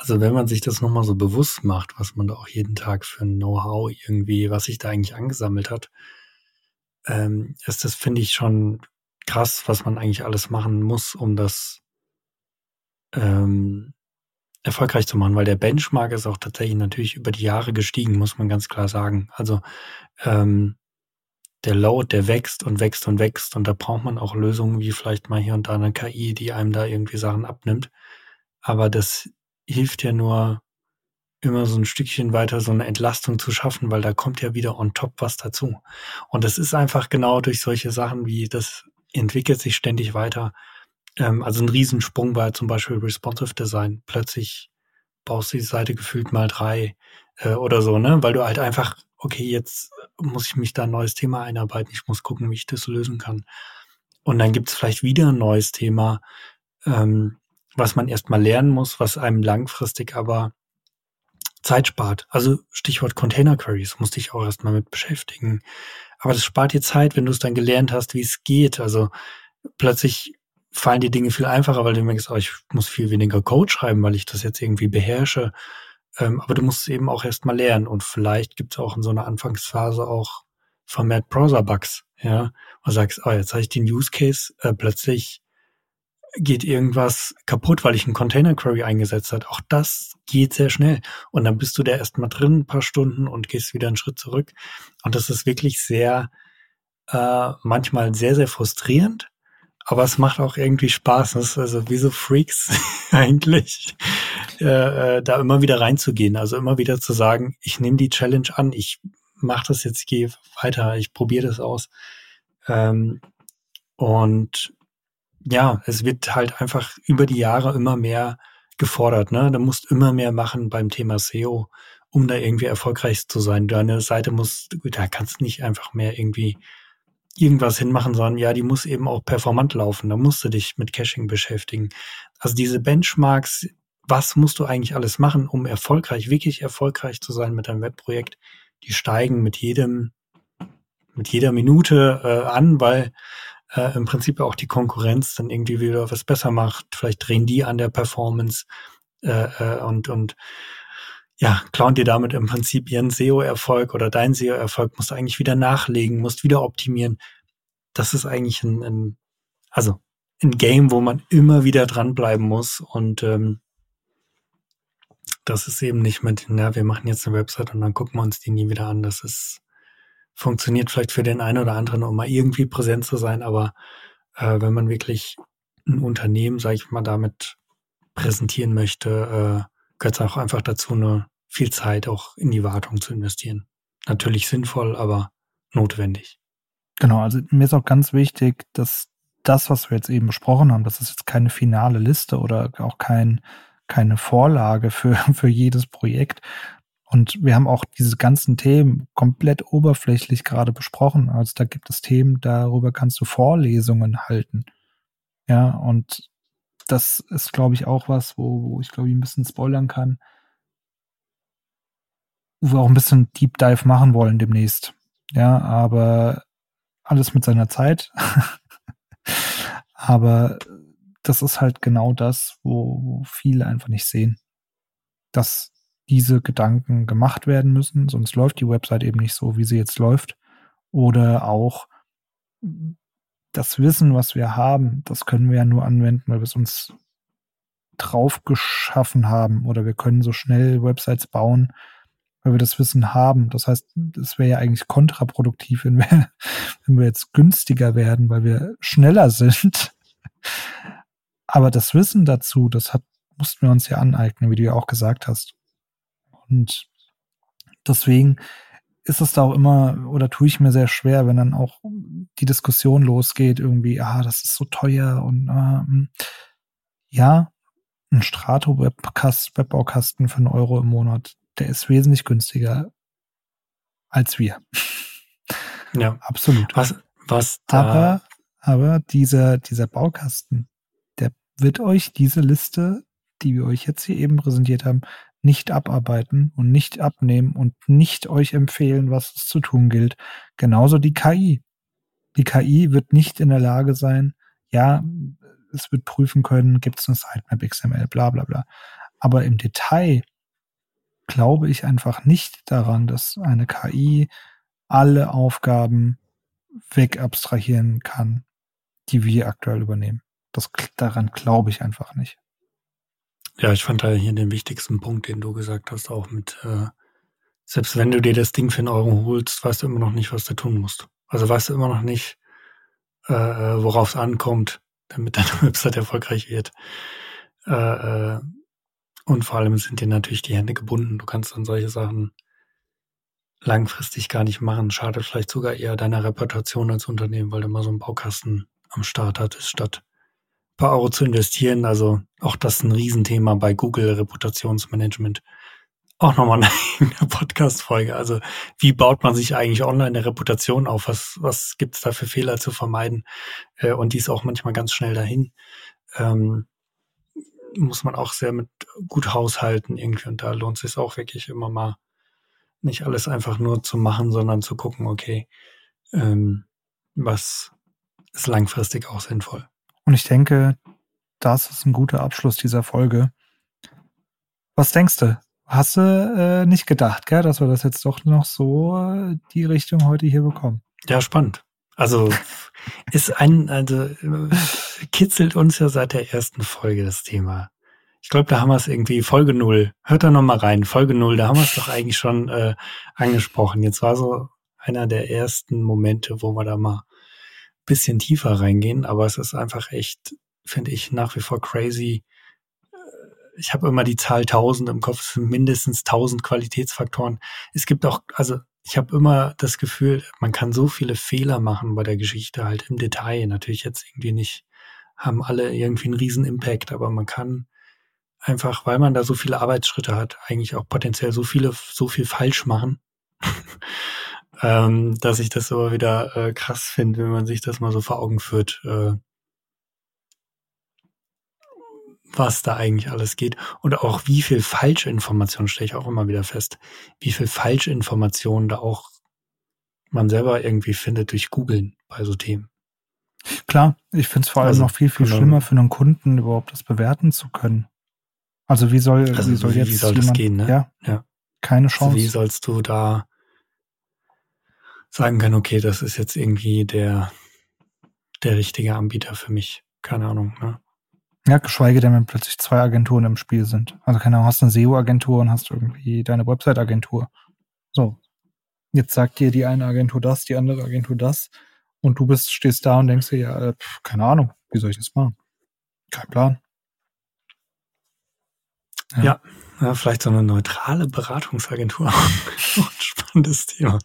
also wenn man sich das nochmal so bewusst macht, was man da auch jeden Tag für ein Know-how irgendwie, was sich da eigentlich angesammelt hat, ähm, ist das, finde ich, schon krass, was man eigentlich alles machen muss, um das ähm, erfolgreich zu machen, weil der Benchmark ist auch tatsächlich natürlich über die Jahre gestiegen, muss man ganz klar sagen. Also ähm, der Load, der wächst und wächst und wächst und da braucht man auch Lösungen wie vielleicht mal hier und da eine KI, die einem da irgendwie Sachen abnimmt. Aber das hilft ja nur immer so ein Stückchen weiter so eine Entlastung zu schaffen, weil da kommt ja wieder on top was dazu. Und das ist einfach genau durch solche Sachen wie das entwickelt sich ständig weiter ähm, also ein Riesensprung war zum Beispiel Responsive Design. Plötzlich baust du die Seite gefühlt mal drei äh, oder so, ne? Weil du halt einfach, okay, jetzt muss ich mich da ein neues Thema einarbeiten. Ich muss gucken, wie ich das lösen kann. Und dann gibt es vielleicht wieder ein neues Thema, ähm, was man erstmal lernen muss, was einem langfristig aber Zeit spart. Also Stichwort Container Queries, musste ich auch erstmal mit beschäftigen. Aber das spart dir Zeit, wenn du es dann gelernt hast, wie es geht. Also plötzlich fallen die Dinge viel einfacher, weil du merkst, oh, ich muss viel weniger Code schreiben, weil ich das jetzt irgendwie beherrsche. Ähm, aber du musst es eben auch erst mal lernen. Und vielleicht gibt es auch in so einer Anfangsphase auch vermehrt Browser-Bugs, ja. Und sagst, oh, jetzt habe ich den Use Case, äh, plötzlich geht irgendwas kaputt, weil ich einen Container Query eingesetzt hat. Auch das geht sehr schnell. Und dann bist du da erst mal drin, ein paar Stunden und gehst wieder einen Schritt zurück. Und das ist wirklich sehr, äh, manchmal sehr, sehr frustrierend aber es macht auch irgendwie Spaß. Das ist also wie so Freaks eigentlich, äh, äh, da immer wieder reinzugehen. Also immer wieder zu sagen, ich nehme die Challenge an, ich mache das jetzt, gehe weiter, ich probiere das aus. Ähm, und ja, es wird halt einfach über die Jahre immer mehr gefordert. Ne? Du musst immer mehr machen beim Thema SEO, um da irgendwie erfolgreich zu sein. Deine Seite muss, da kannst du nicht einfach mehr irgendwie irgendwas hinmachen, sondern ja, die muss eben auch performant laufen. Da musst du dich mit Caching beschäftigen. Also diese Benchmarks, was musst du eigentlich alles machen, um erfolgreich, wirklich erfolgreich zu sein mit deinem Webprojekt, die steigen mit jedem, mit jeder Minute äh, an, weil äh, im Prinzip auch die Konkurrenz dann irgendwie wieder was besser macht. Vielleicht drehen die an der Performance äh, äh, und, und ja, klauen dir damit im Prinzip ihren SEO-Erfolg oder dein SEO-Erfolg, musst du eigentlich wieder nachlegen, musst wieder optimieren. Das ist eigentlich ein, ein also ein Game, wo man immer wieder dranbleiben muss und ähm, das ist eben nicht mit, na, wir machen jetzt eine Website und dann gucken wir uns die nie wieder an. Das ist, funktioniert vielleicht für den einen oder anderen, um mal irgendwie präsent zu sein, aber äh, wenn man wirklich ein Unternehmen, sage ich mal, damit präsentieren möchte, äh, gehört es auch einfach dazu, eine viel Zeit auch in die Wartung zu investieren. Natürlich sinnvoll, aber notwendig. Genau, also mir ist auch ganz wichtig, dass das, was wir jetzt eben besprochen haben, das ist jetzt keine finale Liste oder auch kein, keine Vorlage für, für jedes Projekt. Und wir haben auch diese ganzen Themen komplett oberflächlich gerade besprochen. Also da gibt es Themen, darüber kannst du Vorlesungen halten. Ja, und das ist, glaube ich, auch was, wo, wo ich, glaube ich, ein bisschen spoilern kann, wo wir auch ein bisschen Deep Dive machen wollen demnächst. Ja, aber alles mit seiner Zeit. aber das ist halt genau das, wo, wo viele einfach nicht sehen, dass diese Gedanken gemacht werden müssen, sonst läuft die Website eben nicht so, wie sie jetzt läuft. Oder auch das Wissen, was wir haben, das können wir ja nur anwenden, weil wir es uns drauf geschaffen haben oder wir können so schnell Websites bauen, weil wir das Wissen haben. Das heißt, es wäre ja eigentlich kontraproduktiv, wenn wir, wenn wir jetzt günstiger werden, weil wir schneller sind. Aber das Wissen dazu, das hat, mussten wir uns ja aneignen, wie du ja auch gesagt hast. Und deswegen ist es da auch immer, oder tue ich mir sehr schwer, wenn dann auch die Diskussion losgeht, irgendwie, ah, das ist so teuer und ah, hm. ja, ein Strato Webbaukasten für einen Euro im Monat, der ist wesentlich günstiger als wir. Ja. Absolut. Was, was aber, aber dieser, dieser Baukasten, der wird euch diese Liste, die wir euch jetzt hier eben präsentiert haben, nicht abarbeiten und nicht abnehmen und nicht euch empfehlen, was es zu tun gilt. Genauso die KI. Die KI wird nicht in der Lage sein, ja, es wird prüfen können, gibt es eine Sitemap XML, bla bla bla. Aber im Detail glaube ich einfach nicht daran, dass eine KI alle Aufgaben wegabstrahieren kann, die wir aktuell übernehmen. Das, daran glaube ich einfach nicht. Ja, ich fand da hier den wichtigsten Punkt, den du gesagt hast, auch mit, äh, selbst wenn du dir das Ding für einen Euro holst, weißt du immer noch nicht, was du tun musst. Also weißt du immer noch nicht, äh, äh worauf es ankommt, damit deine Website erfolgreich wird. Äh, äh, und vor allem sind dir natürlich die Hände gebunden. Du kannst dann solche Sachen langfristig gar nicht machen. Schadet vielleicht sogar eher deiner Reputation als Unternehmen, weil du mal so einen Baukasten am Start hattest, statt paar Euro zu investieren. Also auch das ist ein Riesenthema bei Google Reputationsmanagement. Auch nochmal eine Podcast-Folge. Also wie baut man sich eigentlich online eine Reputation auf? Was, was gibt es da für Fehler zu vermeiden? Äh, und die ist auch manchmal ganz schnell dahin. Ähm, muss man auch sehr mit gut haushalten irgendwie. Und da lohnt es sich auch wirklich immer mal nicht alles einfach nur zu machen, sondern zu gucken, okay, ähm, was ist langfristig auch sinnvoll. Und ich denke, das ist ein guter Abschluss dieser Folge. Was denkst du? Hast du äh, nicht gedacht, gell, dass wir das jetzt doch noch so äh, die Richtung heute hier bekommen? Ja, spannend. Also ist ein, also kitzelt uns ja seit der ersten Folge das Thema. Ich glaube, da haben wir es irgendwie Folge null. Hört da noch mal rein, Folge null. Da haben wir es doch eigentlich schon äh, angesprochen. Jetzt war so einer der ersten Momente, wo wir da mal bisschen tiefer reingehen, aber es ist einfach echt, finde ich, nach wie vor crazy. Ich habe immer die Zahl 1000 im Kopf, es mindestens 1000 Qualitätsfaktoren. Es gibt auch, also ich habe immer das Gefühl, man kann so viele Fehler machen bei der Geschichte halt im Detail. Natürlich jetzt irgendwie nicht, haben alle irgendwie einen riesen Impact, aber man kann einfach, weil man da so viele Arbeitsschritte hat, eigentlich auch potenziell so viele, so viel falsch machen. ähm, dass ich das aber wieder äh, krass finde, wenn man sich das mal so vor Augen führt, äh, was da eigentlich alles geht und auch wie viel Falschinformation stelle ich auch immer wieder fest, wie viel Falschinformation da auch man selber irgendwie findet durch Googeln bei so Themen. Klar, ich finde es vor allem also, noch viel, viel schlimmer für einen Kunden überhaupt das bewerten zu können. Also wie soll, also wie soll jetzt wie soll jemand, das gehen, ne? Ja, ja. keine Chance. Also wie sollst du da sagen können, okay, das ist jetzt irgendwie der, der richtige Anbieter für mich? Keine Ahnung, ne? Ja, geschweige denn, wenn plötzlich zwei Agenturen im Spiel sind. Also keine Ahnung, hast eine SEO-Agentur und hast irgendwie deine Website-Agentur. So. Jetzt sagt dir die eine Agentur das, die andere Agentur das. Und du bist, stehst da und denkst dir, ja, äh, pf, keine Ahnung, wie soll ich das machen? Kein Plan. Ja. ja, ja vielleicht so eine neutrale Beratungsagentur. spannendes Thema.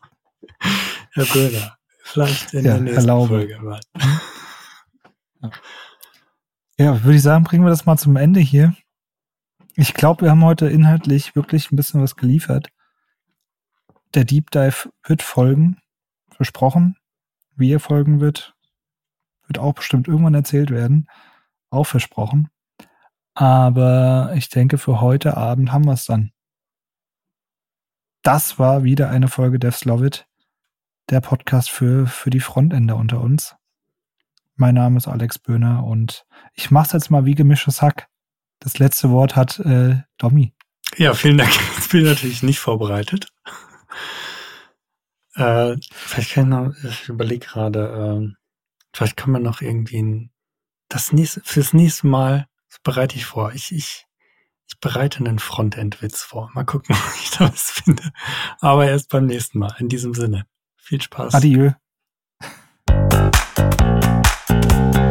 Herr Böhler, vielleicht in ja, der nächsten erlaube. Folge mal. Ja. ja, würde ich sagen, bringen wir das mal zum Ende hier. Ich glaube, wir haben heute inhaltlich wirklich ein bisschen was geliefert. Der Deep Dive wird folgen, versprochen. Wie er folgen wird, wird auch bestimmt irgendwann erzählt werden. Auch versprochen. Aber ich denke, für heute Abend haben wir es dann. Das war wieder eine Folge Devs Love It, der Podcast für, für die Frontender unter uns. Mein Name ist Alex Böhner und ich mache es jetzt mal wie gemischtes Hack. Das letzte Wort hat äh, Domi. Ja, vielen Dank. Ich bin natürlich nicht vorbereitet. Äh, vielleicht kann ich noch, ich überlege gerade, äh, vielleicht kann man noch irgendwie ein, das nächste, fürs nächste Mal, das bereite ich vor. Ich, ich, ich bereite einen Frontend-Witz vor. Mal gucken, ob ich da was finde. Aber erst beim nächsten Mal. In diesem Sinne. Viel Spaß. Adieu.